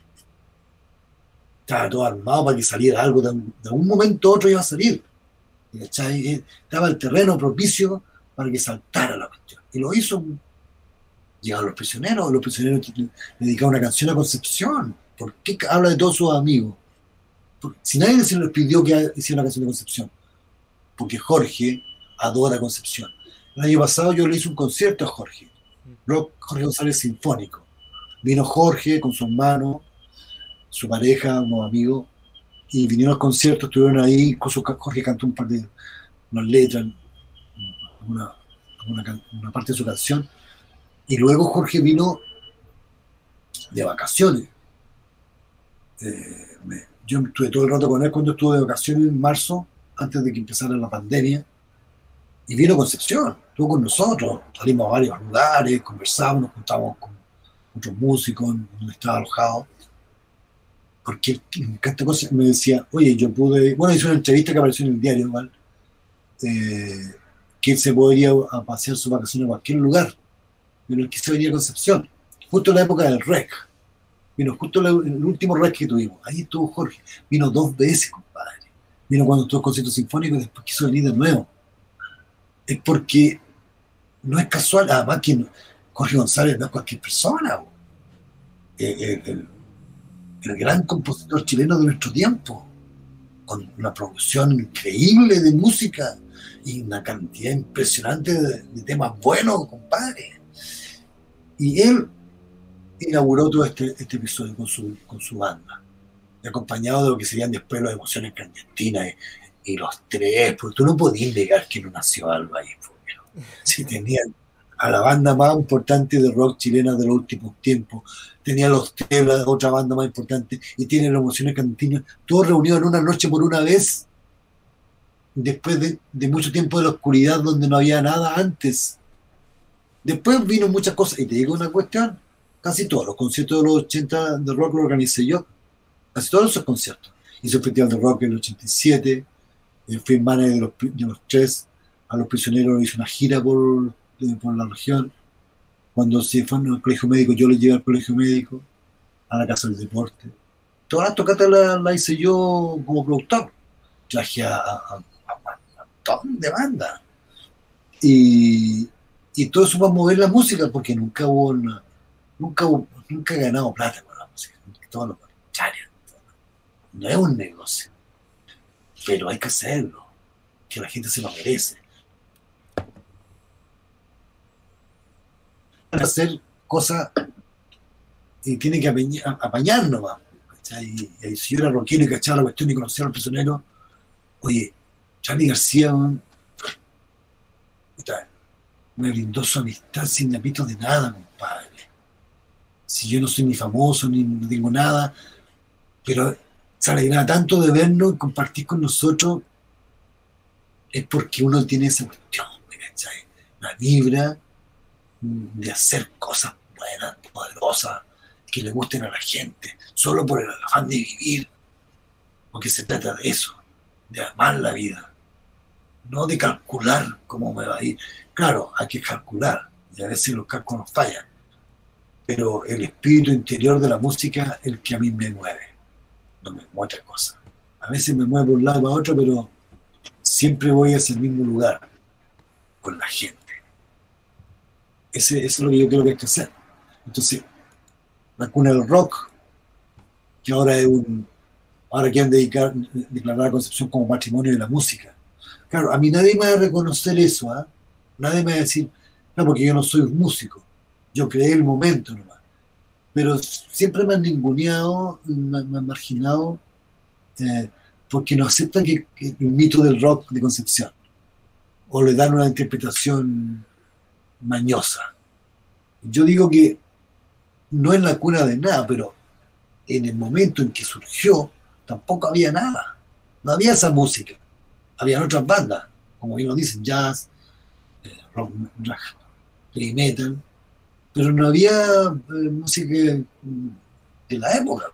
estaba todo armado para que saliera algo, de, un momento a otro iba a salir. Estaba el terreno propicio para que saltara la cuestión. Y lo hizo. Llegaron los prisioneros, los prisioneros le dedicaron una canción a Concepción. ¿Por qué habla de todos sus amigos? si nadie se les pidió que hiciera una canción de Concepción, porque Jorge adora Concepción. El año pasado yo le hice un concierto a Jorge rock Jorge González Sinfónico. Vino Jorge con su hermano, su pareja, unos amigos, y vinieron al concierto, estuvieron ahí, Jorge cantó un par de letras, una, parte de su canción, y luego Jorge vino de vacaciones. Eh, yo estuve todo el rato con él cuando estuve de vacaciones en marzo, antes de que empezara la pandemia, y vino Concepción, estuvo con nosotros, salimos a varios lugares, conversamos, nos juntamos con otros músicos donde estaba alojado, porque esta cosa me decía, oye, yo pude, bueno, hizo una entrevista que apareció en el diario igual, eh, que se podría a pasear su vacaciones en cualquier lugar, pero él quiso venir a Concepción, justo en la época del REC, vino justo en el último REC que tuvimos, ahí estuvo Jorge, vino dos veces, compadre, vino cuando estuvo concierto sinfónico y después quiso venir de nuevo es porque no es casual, además que Jorge González no es cualquier persona, el, gran compositor chileno de nuestro tiempo, con una producción increíble de música y una cantidad impresionante de, temas buenos, compadre. Y él inauguró todo este, este episodio con su, con su banda, acompañado de lo que serían después las emociones clandestinas y, los tres, porque tú no podías negar que no nació Alba ahí. Si tenían a la banda más importante de rock chilena de los últimos tiempos, tenía los tres, la otra banda más importante, y tiene las emociones clandestinas, todos reunidos en una noche por una vez, después de, de mucho tiempo de la oscuridad donde no había nada antes. Después vino muchas cosas, y te digo una cuestión, casi todos los conciertos de los 80 de rock lo organicé yo, casi todos esos conciertos. Hice el Festival de Rock en el 87, fui manager de los, de los tres, a los prisioneros hice una gira por, por la región. Cuando se fueron al colegio médico, yo les llevé al colegio médico, a la casa del deporte. Todas las tocatas la hice yo como productor. Traje a, a, a, montón de bandas. Y, y todo eso para mover la música, porque nunca hubo una, nunca, nunca he ganado plata con la música, todo lo contrario. No es un negocio, pero hay que hacerlo, que la gente se lo merece. Hacer cosas y tiene que apañar, nomás. Y, si yo era rockero y cachaba la cuestión y conocía a los prisioneros, oye, Charlie García me brindó su amistad sin apito de nada, compadre si yo no soy ni famoso, ni no tengo nada, pero se alegra tanto de vernos y compartir con nosotros, es porque uno tiene esa cuestión, la vibra de hacer cosas buenas, poderosas, que le gusten a la gente, solo por el afán de vivir, porque se trata de eso, de amar la vida, no de calcular cómo me va a ir. Claro, hay que calcular, y a veces los cálculos fallan, pero el espíritu interior de la música es el que a mí me mueve, me mueve otra cosa. A veces me mueve de un lado a otro, pero siempre voy a ese mismo lugar, con la gente. Ese, eso es lo que yo creo que hay que hacer. Entonces, la cuna del rock, que ahora es un, ahora quieren dedicar, declarar a Concepción como patrimonio de la música. Claro, a mí nadie me va a reconocer eso, ¿ah? nadie me va a decir, no, porque yo no soy un músico yo creé el momento nomás. Pero siempre me han ninguneado, me, han marginado, eh, porque no aceptan que, el mito del rock de Concepción. O le dan una interpretación mañosa. Yo digo que no es la cuna de nada, pero en el momento en que surgió, tampoco había nada. No había esa música. Habían otras bandas, como bien lo dicen, jazz, eh, rock, metal, pero no había eh, música de la época.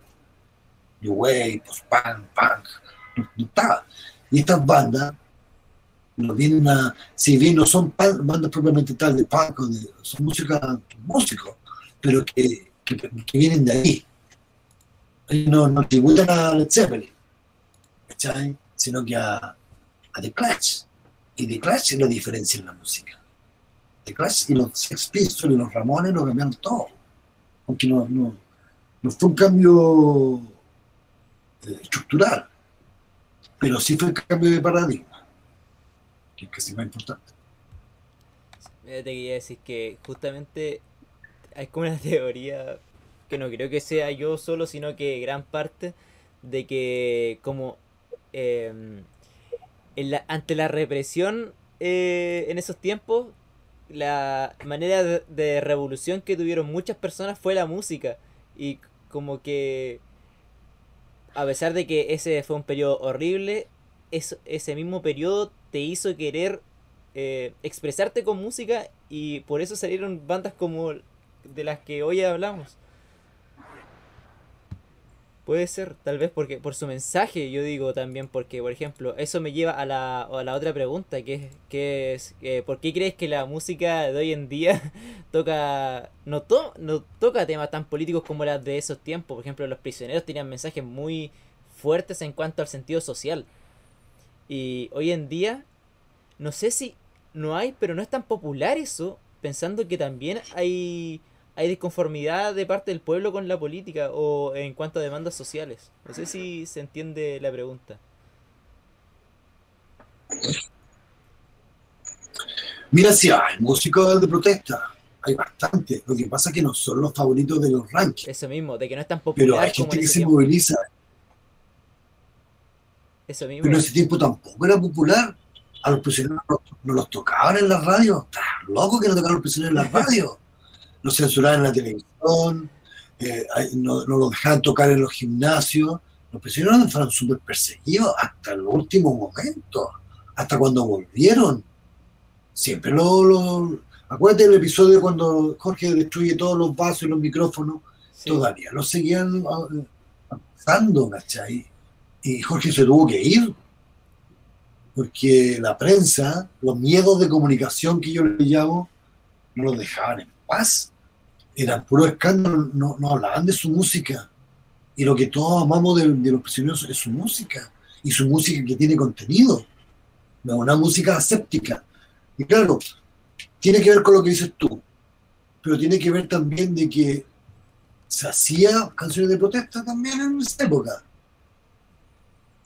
New Wave, post-punk, punk, no, no, estaba. Y estas bandas, no vienen a, si bien no son bandas propiamente tal de punk, o de, son música, músicos, pero que, que, que, vienen de ahí. Ellos no, no tributan a Led Zeppelin, ¿cachai? sino que a, a The Clash. Y The Clash es la diferencia en la música de Clash y los Sex Pistols y los Ramones lo cambiaron todo. Aunque no, no, no fue un cambio eh, estructural, pero sí fue un cambio de paradigma, que es casi más importante. Te quería decir que justamente hay como una teoría que no creo que sea yo solo, sino que gran parte de que como eh, en la, ante la represión eh, en esos tiempos la manera de, revolución que tuvieron muchas personas fue la música. Y como que, a pesar de que ese fue un periodo horrible, ese mismo periodo te hizo querer eh, expresarte con música y por eso salieron bandas como de las que hoy hablamos. Puede ser, tal vez porque por su mensaje, yo digo también, porque por ejemplo, eso me lleva a la, a la otra pregunta, que es, que es eh, ¿por qué crees que la música de hoy en día toca no, to, no toca temas tan políticos como las de esos tiempos? Por ejemplo, los prisioneros tenían mensajes muy fuertes en cuanto al sentido social. Y hoy en día, no sé si no hay, pero no es tan popular eso, pensando que también hay hay disconformidad de parte del pueblo con la política o en cuanto a demandas sociales. No sé si se entiende la pregunta. Mira, si hay músicos de protesta, hay bastante. Lo que pasa es que no son los favoritos de los rankings. Eso mismo, de que no es tan popular. Pero hay gente que se moviliza. Eso mismo. Pero en ese tiempo tampoco era popular. A los prisioneros no los tocaban en la radio. loco que no tocaban los prisioneros en la radio. Los censuraban en la televisión, eh, no, no los dejaban tocar en los gimnasios. Los prisioneros fueron súper perseguidos hasta el último momento, hasta cuando volvieron. Siempre lo, Acuérdate del episodio cuando Jorge destruye todos los vasos y los micrófonos, todavía lo seguían pasando, ¿cachai? Y Jorge se tuvo que ir, porque la prensa, los miedos de comunicación que yo le llamo, no los dejaban en paz. Eran puro escándalo, no, no hablaban de su música. Y lo que todos amamos de, los prisioneros es su música, y su música que tiene contenido, no una música aséptica. Y claro, tiene que ver con lo que dices tú, pero tiene que ver también de que se hacía canciones de protesta también en esa época,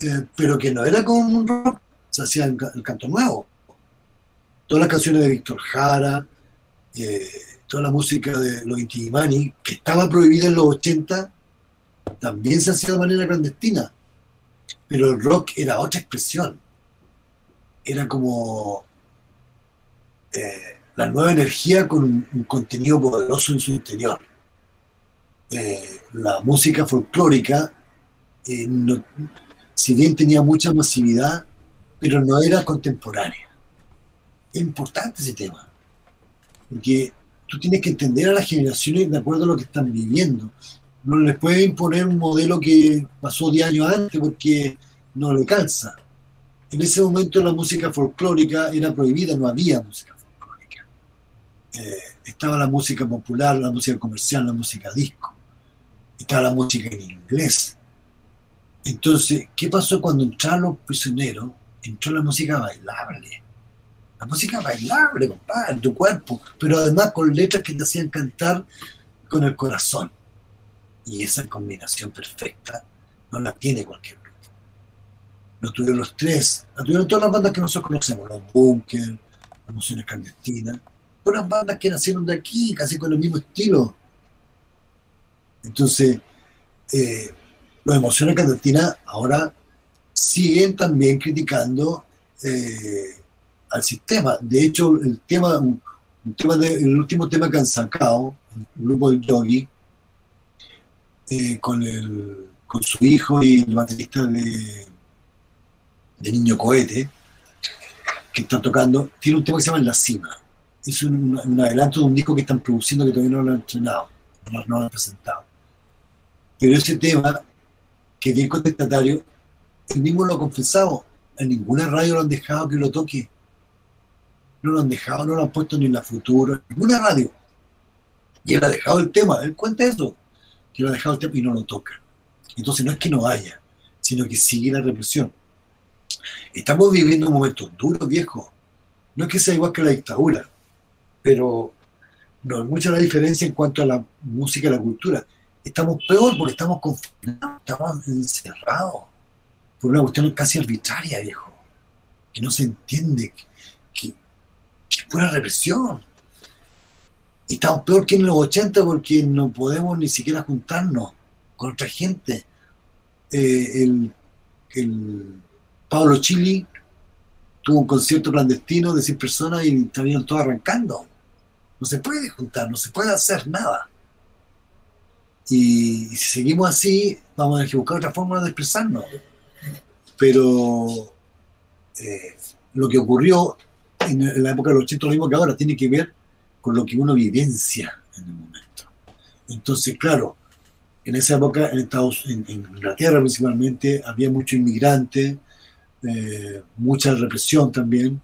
eh, pero que no era como un rock, se hacía el, canto nuevo. Todas las canciones de Víctor Jara, eh, toda la música de los Intimani, que estaba prohibida en los 80, también se hacía de manera clandestina. Pero el rock era otra expresión. Era como eh, la nueva energía con un, contenido poderoso en su interior. Eh, la música folclórica, eh, si bien tenía mucha masividad, pero no era contemporánea. Es importante ese tema, porque tú tienes que entender a las generaciones de acuerdo a lo que están viviendo no les puede imponer un modelo que pasó 10 años antes porque no le calza. En ese momento la música folclórica era prohibida, no había música folclórica. Eh, estaba la música popular, la música comercial, la música disco. Estaba la música en inglés. Entonces, ¿qué pasó cuando entraron los prisioneros? Entró la música bailable. La música bailable, compadre, en tu cuerpo, pero además con letras que te hacían cantar con el corazón. Y esa combinación perfecta no la tiene cualquier grupo. Lo tuvieron los tres, lo tuvieron todas las bandas que nosotros conocemos, los Bunkers, las Emociones Clandestinas, todas bandas que nacieron de aquí, casi con el mismo estilo. Entonces, eh, los Emociones Clandestinas ahora siguen también criticando eh, al sistema. De hecho, el tema, un, tema el último tema que han sacado, el grupo de Yogi, eh, con, el, con su hijo y el baterista de, de Niño Cohete, que están tocando, tiene un tema que se llama La Cima. Es un, adelanto de un disco que están produciendo que todavía no lo han entrenado, no, lo han presentado. Pero ese tema, que es bien contestatario, él mismo lo ha confesado, en ninguna radio lo han dejado que lo toque. No lo han dejado, no lo han puesto ni en la futura, ninguna radio. Y él ha dejado el tema, él cuenta eso que lo ha dejado el tiempo y no lo toca. Entonces no es que no haya, sino que sigue la represión. Estamos viviendo un momento duro, viejo. No es que sea igual que la dictadura, pero no es mucha la diferencia en cuanto a la música y la cultura. Estamos peor porque estamos confinados, estamos encerrados por una cuestión casi arbitraria, viejo, que no se entiende, que, pura represión estamos peor que en los 80 porque no podemos ni siquiera juntarnos con otra gente. Eh, el, Pablo Chili tuvo un concierto clandestino de 100 personas y estaban todos arrancando. No se puede juntar, no se puede hacer nada. Y, si seguimos así, vamos a tener que buscar otra forma de expresarnos. Pero eh, lo que ocurrió en, en la época de los 80, lo mismo que ahora, tiene que ver con lo que uno vivencia en el momento. Entonces, claro, en esa época en, Estados, en, Inglaterra principalmente había muchos inmigrantes, eh, mucha represión también,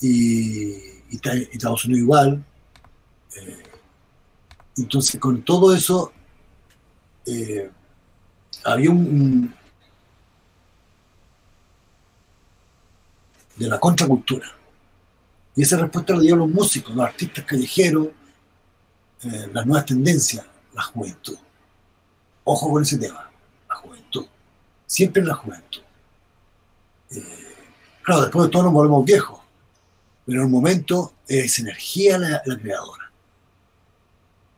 y, Estados Unidos igual. Eh, entonces, con todo eso, eh, había un, de la contracultura y esa respuesta la dieron los músicos, los artistas callejeros, eh, las nuevas tendencias, la juventud. Ojo con ese tema, la juventud. Siempre en la juventud. Eh, claro, después de todo nos volvemos viejos, pero en un momento es energía la, creadora.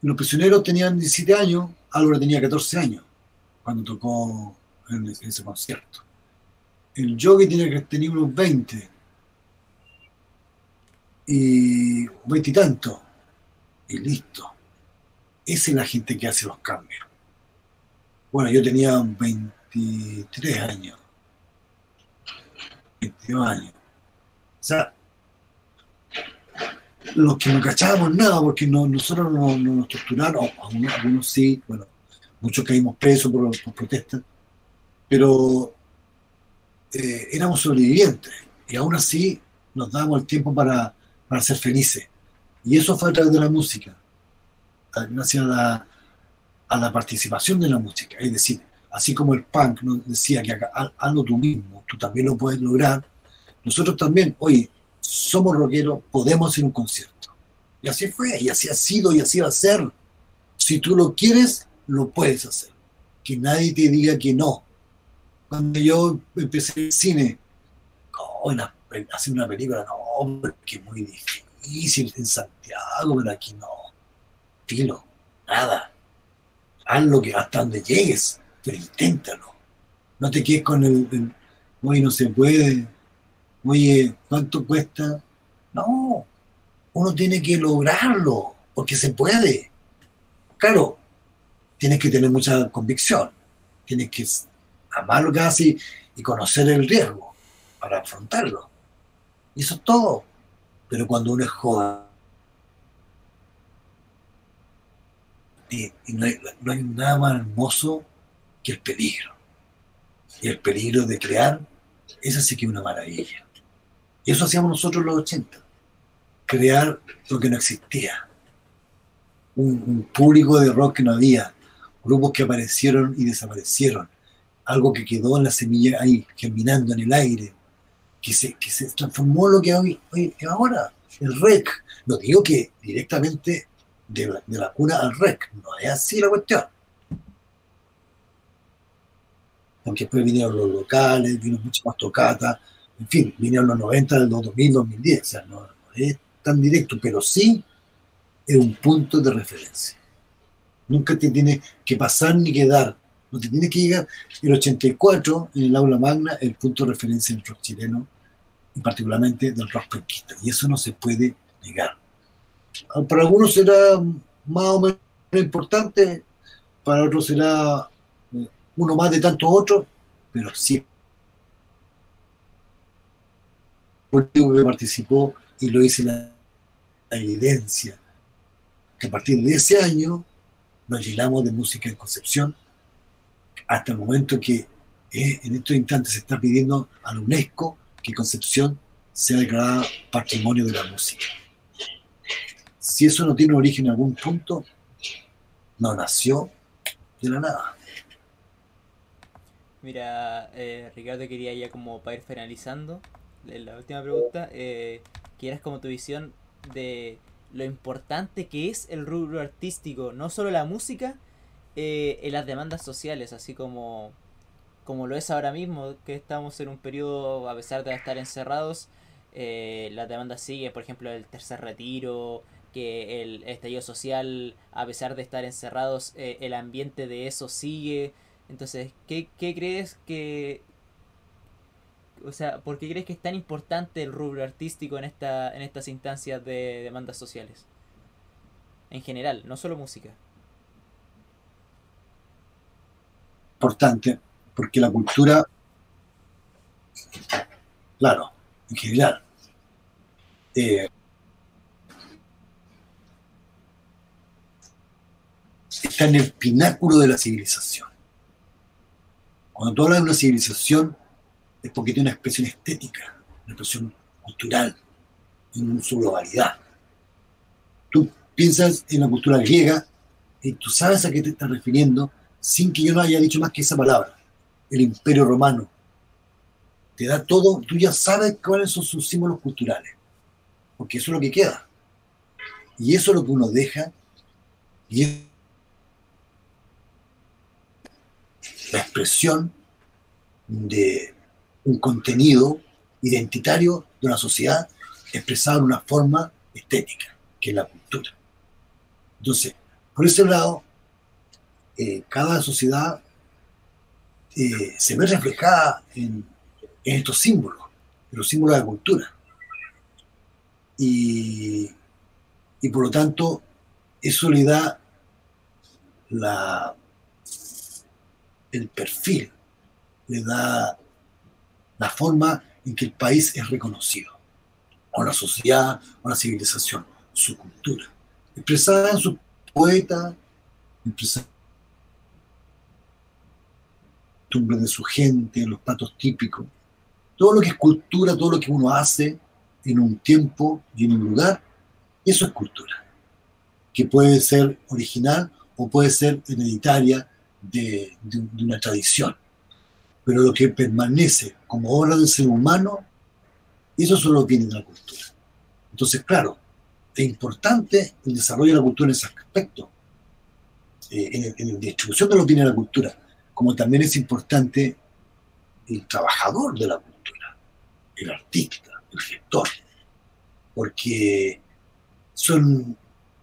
los prisioneros tenían 17 años, Álvaro tenía 14 años cuando tocó en ese concierto. El Yogi tiene que tener unos 20 y 20 y tanto. Y listo. Esa es la gente que hace los cambios. Bueno, yo tenía 23 años. 22 años. O sea, los que no cachábamos nada, porque no, nosotros no, nos torturaron, algunos, sí, bueno, muchos caímos presos por, por protestas, pero eh, éramos sobrevivientes y aún así nos dábamos el tiempo para, para ser felices. Y eso fue a través de la música, gracias a la, a la participación de la música. Es decir, así como el punk nos decía que hazlo tú mismo, tú también lo puedes lograr, nosotros también, oye, somos rockeros, podemos hacer un concierto. Y así fue, y así ha sido, y así va a ser. Si tú lo quieres, lo puedes hacer. Que nadie te diga que no. Cuando yo empecé el cine, oh, hacer una película, no, porque es muy difícil en Santiago, pero aquí no. Filo, nada. Haz lo que hasta donde llegues, pero inténtalo. No te quedes con el, hoy no se puede, oye, ¿cuánto cuesta? No, uno tiene que lograrlo, porque se puede. Claro, tienes que tener mucha convicción, tienes que amar lo que haces y conocer el riesgo para afrontarlo. Y eso es todo. Pero cuando uno es joven, y, no, hay, nada más hermoso que el peligro. Y el peligro de crear, esa sí que es una maravilla. Y eso hacíamos nosotros en los 80. Crear lo que no existía. Un, público de rock que no había. Grupos que aparecieron y desaparecieron. Algo que quedó en la semilla ahí, germinando en el aire. Que se, que se transformó lo que hoy, hoy ahora. El rec. No digo que directamente de la, de la cuna al rec. No es así la cuestión. Porque después vinieron los locales, vino mucho más tocata, en fin, vinieron los 90 del 2000, 2010, o sea, no, es tan directo, pero sí es un punto de referencia. Nunca te tiene que pasar ni quedar, no te tiene que llegar. El 84, en el aula magna, el punto de referencia del rock chileno, y particularmente del rock penquista, y eso no se puede negar. Ah, para algunos será más o menos importante, para otros será eh, uno más de tantos otros, pero sí que participó y lo hice la, evidencia que a partir de ese año nos llenamos de música en Concepción hasta el momento que eh, en estos instantes se está pidiendo a la UNESCO que Concepción sea declarada patrimonio de la música. Si eso no tiene origen en algún punto, no nació de la nada. Mira, eh, Ricardo quería ya como para ir finalizando, la última pregunta, eh, quieras como tu visión de lo importante que es el rubro artístico, no solo la música, eh, en las demandas sociales, así como, como lo es ahora mismo, que estamos en un periodo, a pesar de estar encerrados, eh, las demandas siguen, por ejemplo, el tercer retiro, que el estallido social, a pesar de estar encerrados, eh, el ambiente de eso sigue. Entonces, ¿qué, ¿qué crees que o sea, ¿por qué crees que es tan importante el rubro artístico en, esta, en estas instancias de demandas sociales? En general, no solo música. Importante, porque la cultura, claro, en general, eh, está en el pináculo de la civilización. Cuando tú hablas de una civilización, es porque tiene una expresión estética, una expresión cultural, en su globalidad. Tú piensas en la cultura griega y tú sabes a qué te estás refiriendo sin que yo no haya dicho más que esa palabra, el imperio romano. Te da todo, tú ya sabes cuáles son sus símbolos culturales, porque eso es lo que queda. Y eso es lo que uno deja, y es la expresión de un contenido identitario de una sociedad expresado en una forma estética, que es la cultura. Entonces, Por ese lado, eh, cada sociedad eh, se ve reflejada en, estos símbolos, en los símbolos de la cultura. Y, y por lo tanto, eso le da el perfil, le da la forma en que el país es reconocido, o la sociedad, o la civilización, su cultura, expresada en su poeta, expresada de su gente, los platos típicos, todo lo que es cultura, todo lo que uno hace en un tiempo y en un lugar, eso es cultura, que puede ser original o puede ser hereditaria de, de una tradición. Pero lo que permanece como obra del ser humano, eso solo viene de la cultura. Entonces, claro, es importante el desarrollo de la cultura en ese aspecto, eh, en, la distribución de los bienes de la cultura, como también es importante el trabajador de la cultura, el artista, el gestor, porque son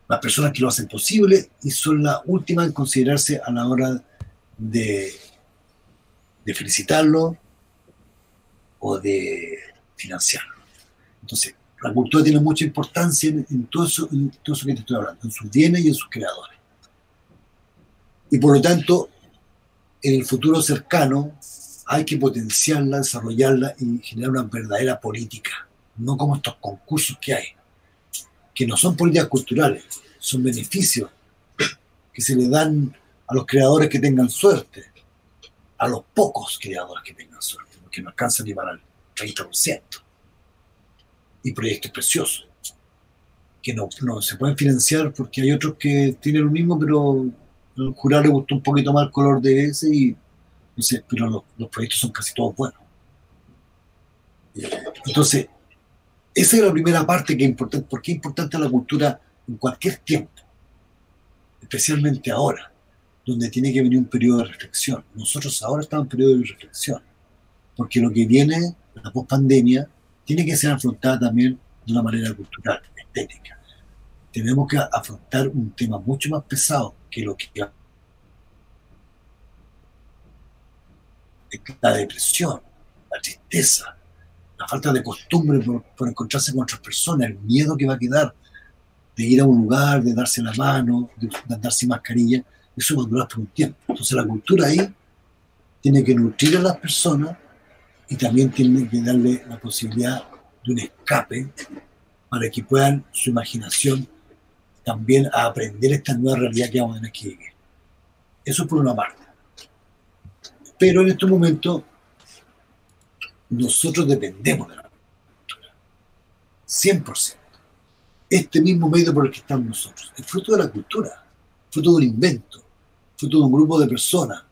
las personas que lo hacen posible y son las últimas en considerarse a la hora de de felicitarlo o de financiarlo. Entonces, la cultura tiene mucha importancia en, todo, eso, en todo eso que te estoy hablando, en sus bienes y en sus creadores. Y por lo tanto, en el futuro cercano hay que potenciarla, desarrollarla y generar una verdadera política, no como estos concursos que hay, que no son políticas culturales, son beneficios que se le dan a los creadores que tengan suerte a los pocos creadores que tengan suerte, porque no alcanzan ni para el 30%. Y proyectos preciosos, que no, no, se pueden financiar porque hay otros que tienen lo mismo, pero al jurado le gustó un poquito más el color de ese, y, no sé, pero los, los proyectos son casi todos buenos. Entonces, esa es la primera parte que es importante. ¿Por qué es importante la cultura en cualquier tiempo? Especialmente ahora donde tiene que venir un periodo de reflexión. Nosotros ahora estamos en periodo de reflexión, porque lo que viene, la post-pandemia, tiene que ser afrontada también de una manera cultural, estética. Tenemos que afrontar un tema mucho más pesado que lo que la depresión, la tristeza, la falta de costumbre por, por, encontrarse con otras personas, el miedo que va a quedar de ir a un lugar, de darse la mano, de, de andar sin mascarilla, eso va a durar por un tiempo. Entonces la cultura ahí tiene que nutrir a las personas y también tiene que darle la posibilidad de un escape para que puedan su imaginación también a aprender esta nueva realidad que vamos a tener que vivir. Eso por una parte. Pero en este momento nosotros dependemos de la cultura. 100%. Este mismo medio por el que estamos nosotros. Es fruto de la cultura, fruto de un invento fruto de un grupo de personas,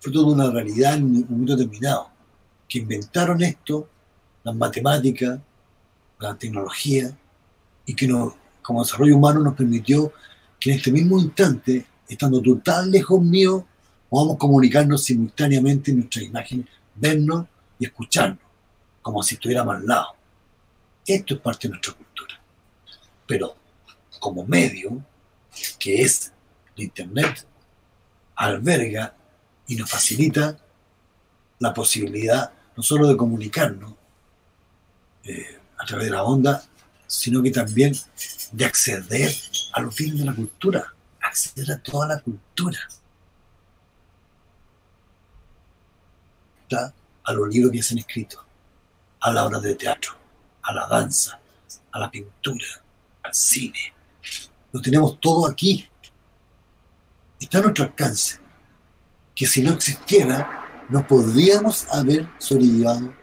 fruto de una realidad en un momento determinado, que inventaron esto, las matemáticas, la tecnología, y que nos, como desarrollo humano nos permitió que en este mismo instante, estando tú tan lejos mío, podamos comunicarnos simultáneamente en nuestra imagen, vernos y escucharnos, como si estuviéramos al lado. Esto es parte de nuestra cultura. Pero como medio, que es el Internet, alberga y nos facilita la posibilidad no solo de comunicarnos eh, a través de la onda, sino que también de acceder a los fines de la cultura, acceder a toda la cultura. A los libros que se han escrito, a la obra de teatro, a la danza, a la pintura, al cine. Lo tenemos todo aquí está a nuestro alcance, que si no existiera, no podríamos haber sobrellevado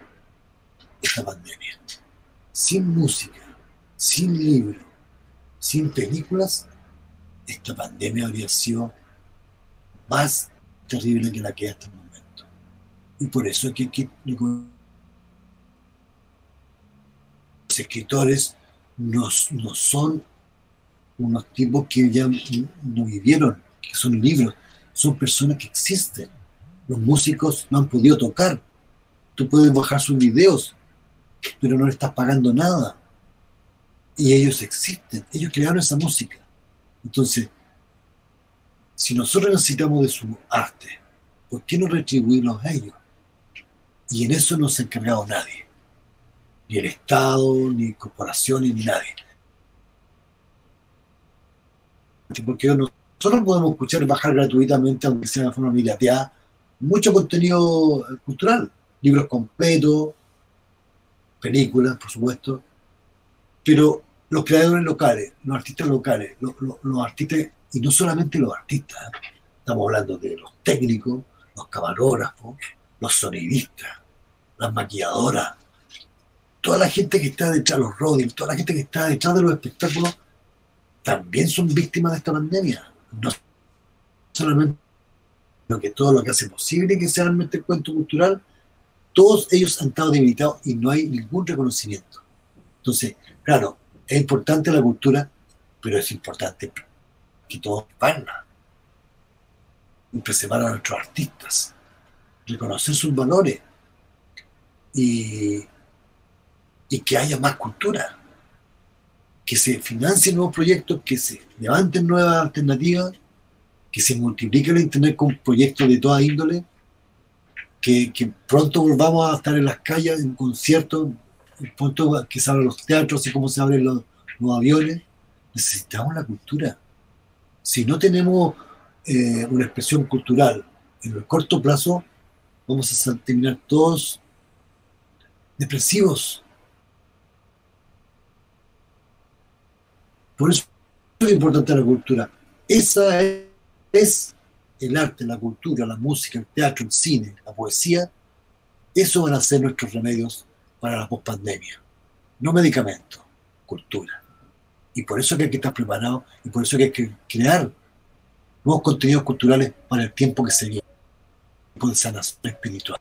esta pandemia. Sin música, sin libro, sin películas, esta pandemia habría sido más terrible que la que hay hasta el momento. Y por eso es que, los escritores no, no son unos tipos que ya no vivieron que son libros, son personas que existen. Los músicos no han podido tocar. Tú puedes bajar sus videos, pero no le estás pagando nada. Y ellos existen, ellos crearon esa música. Entonces, si nosotros necesitamos de su arte, ¿por qué no retribuirlos a ellos? Y en eso no se ha encargado nadie, ni el Estado, ni corporaciones, ni nadie. Porque nosotros podemos escuchar y bajar gratuitamente, aunque sea de forma pirateada, mucho contenido cultural, libros completos, películas, por supuesto, pero los creadores locales, los artistas locales, los, artistas, y no solamente los artistas, estamos hablando de los técnicos, los camarógrafos, los sonidistas, las maquilladoras, toda la gente que está detrás, los rodils, toda la gente que está detrás de los espectáculos, también son víctimas de esta pandemia. No solamente lo que todo lo que hace posible que sea realmente el cuento cultural, todos ellos han estado debilitados y no hay ningún reconocimiento. Entonces, claro, es importante la cultura, pero es importante que todos vayan y preservar a nuestros artistas, reconocer sus valores y, y que haya más cultura, que se financien nuevos proyectos, que se levanten nuevas alternativas, que se multiplique el Internet con proyectos de toda índole, que, que pronto volvamos a estar en las calles, en conciertos, pronto que se abran los teatros, y como se abren los, aviones. Necesitamos la cultura. Si no tenemos eh, una expresión cultural en el corto plazo, vamos a terminar todos depresivos. Por eso es importante la cultura. Esa es, el arte, la cultura, la música, el teatro, el cine, la poesía. Eso van a ser nuestros remedios para la pospandemia. No medicamentos, cultura. Y por eso que hay que estar preparado y por eso que hay que crear nuevos contenidos culturales para el tiempo que se viene, con sanación espiritual.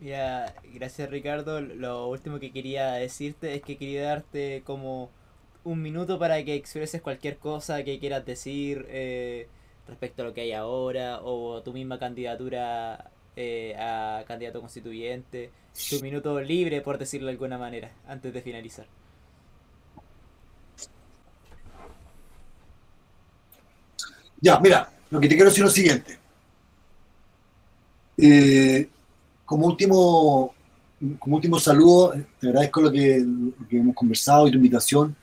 Ya, gracias Ricardo. Lo último que quería decirte es que quería darte como un minuto para que expreses cualquier cosa que quieras decir eh, respecto a lo que hay ahora o tu misma candidatura eh, a candidato constituyente. Tu minuto libre, por decirlo de alguna manera, antes de finalizar. Ya, mira, lo que te quiero decir es lo siguiente. Eh, como último como último saludo, te agradezco lo que, hemos conversado y tu invitación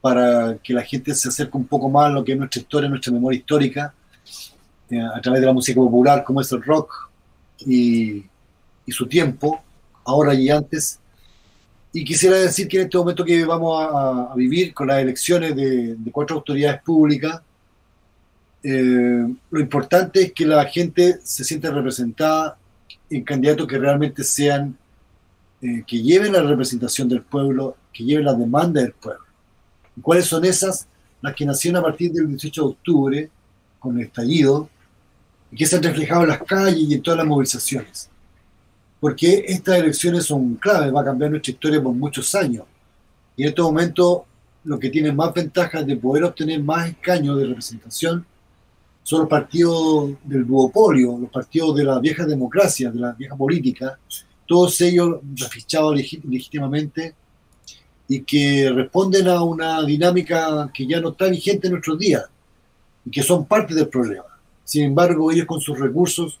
para que la gente se acerque un poco más a lo que es nuestra historia, nuestra memoria histórica, eh, a través de la música popular como es el rock y, su tiempo, ahora y antes. Y quisiera decir que en este momento que vamos a, vivir con las elecciones de cuatro autoridades públicas, eh, lo importante es que la gente se sienta representada en candidatos que realmente sean, eh, que lleven la representación del pueblo, que lleven la demanda del pueblo. cuáles son esas? Las que nacieron a partir del 18 de octubre, con el estallido, y que se han reflejado en las calles y en todas las movilizaciones. Porque estas elecciones son claves, va a cambiar nuestra historia por muchos años. Y en este momento, lo que tiene más ventajas de poder obtener más escaños de representación son los partidos del duopolio, los partidos de la vieja democracia, de la vieja política, todos ellos refichados legítimamente y que responden a una dinámica que ya no está vigente en nuestros días y que son parte del problema. Sin embargo, ellos con sus recursos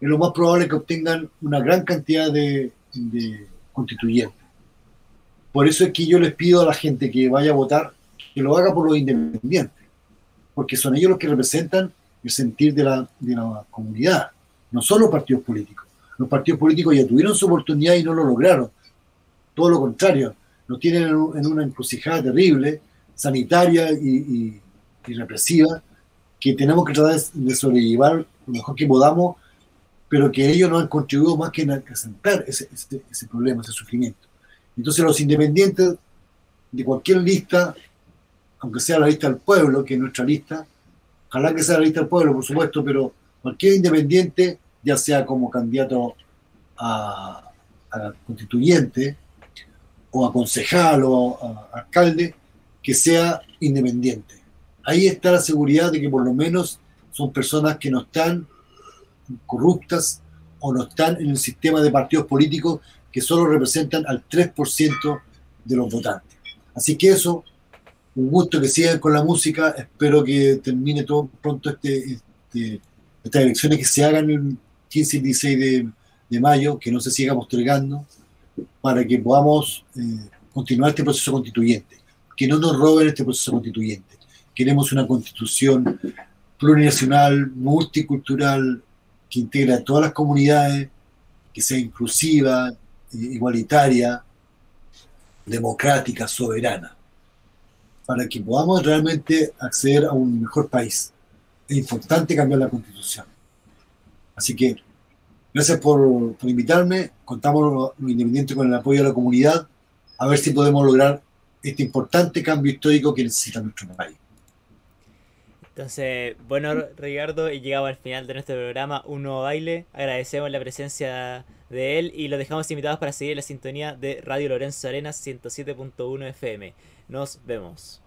es lo más probable que obtengan una gran cantidad de, de constituyentes. Por eso es que yo les pido a la gente que vaya a votar que lo haga por los independientes, porque son ellos los que representan el sentir de la, de la comunidad, no solo partidos políticos. Los partidos políticos ya tuvieron su oportunidad y no lo lograron. Todo lo contrario, nos tienen en una encrucijada terrible, sanitaria y, represiva, que tenemos que tratar de sobrellevar lo mejor que podamos, pero que ellos no han contribuido más que en acrecentar ese, problema, ese sufrimiento. Entonces los independientes de cualquier lista, aunque sea la lista del pueblo, que es nuestra lista, ojalá que sea la lista del pueblo, por supuesto, pero cualquier independiente, ya sea como candidato a, constituyente o a concejal o a, alcalde, que sea independiente. Ahí está la seguridad de que por lo menos son personas que no están corruptas o no están en el sistema de partidos políticos que solo representan al 3% de los votantes. Así que eso un gusto que sigan con la música. Espero que termine todo pronto este, este estas elecciones que se hagan el 15 y 16 de, mayo, que no se siga postergando, para que podamos eh, continuar este proceso constituyente, que no nos roben este proceso constituyente. Queremos una constitución plurinacional, multicultural, que integre a todas las comunidades, que sea inclusiva, igualitaria, democrática, soberana, para que podamos realmente acceder a un mejor país. Es importante cambiar la constitución. Así que gracias por, por invitarme, contamos lo independiente con el apoyo de la comunidad, a ver si podemos lograr este importante cambio histórico que necesita nuestro país. Entonces, bueno, Ricardo, y llegamos al final de nuestro programa Un Nuevo Baile. Agradecemos la presencia de él y los dejamos invitados para seguir la sintonía de Radio Lorenzo Arenas 107.1 FM. Nos vemos.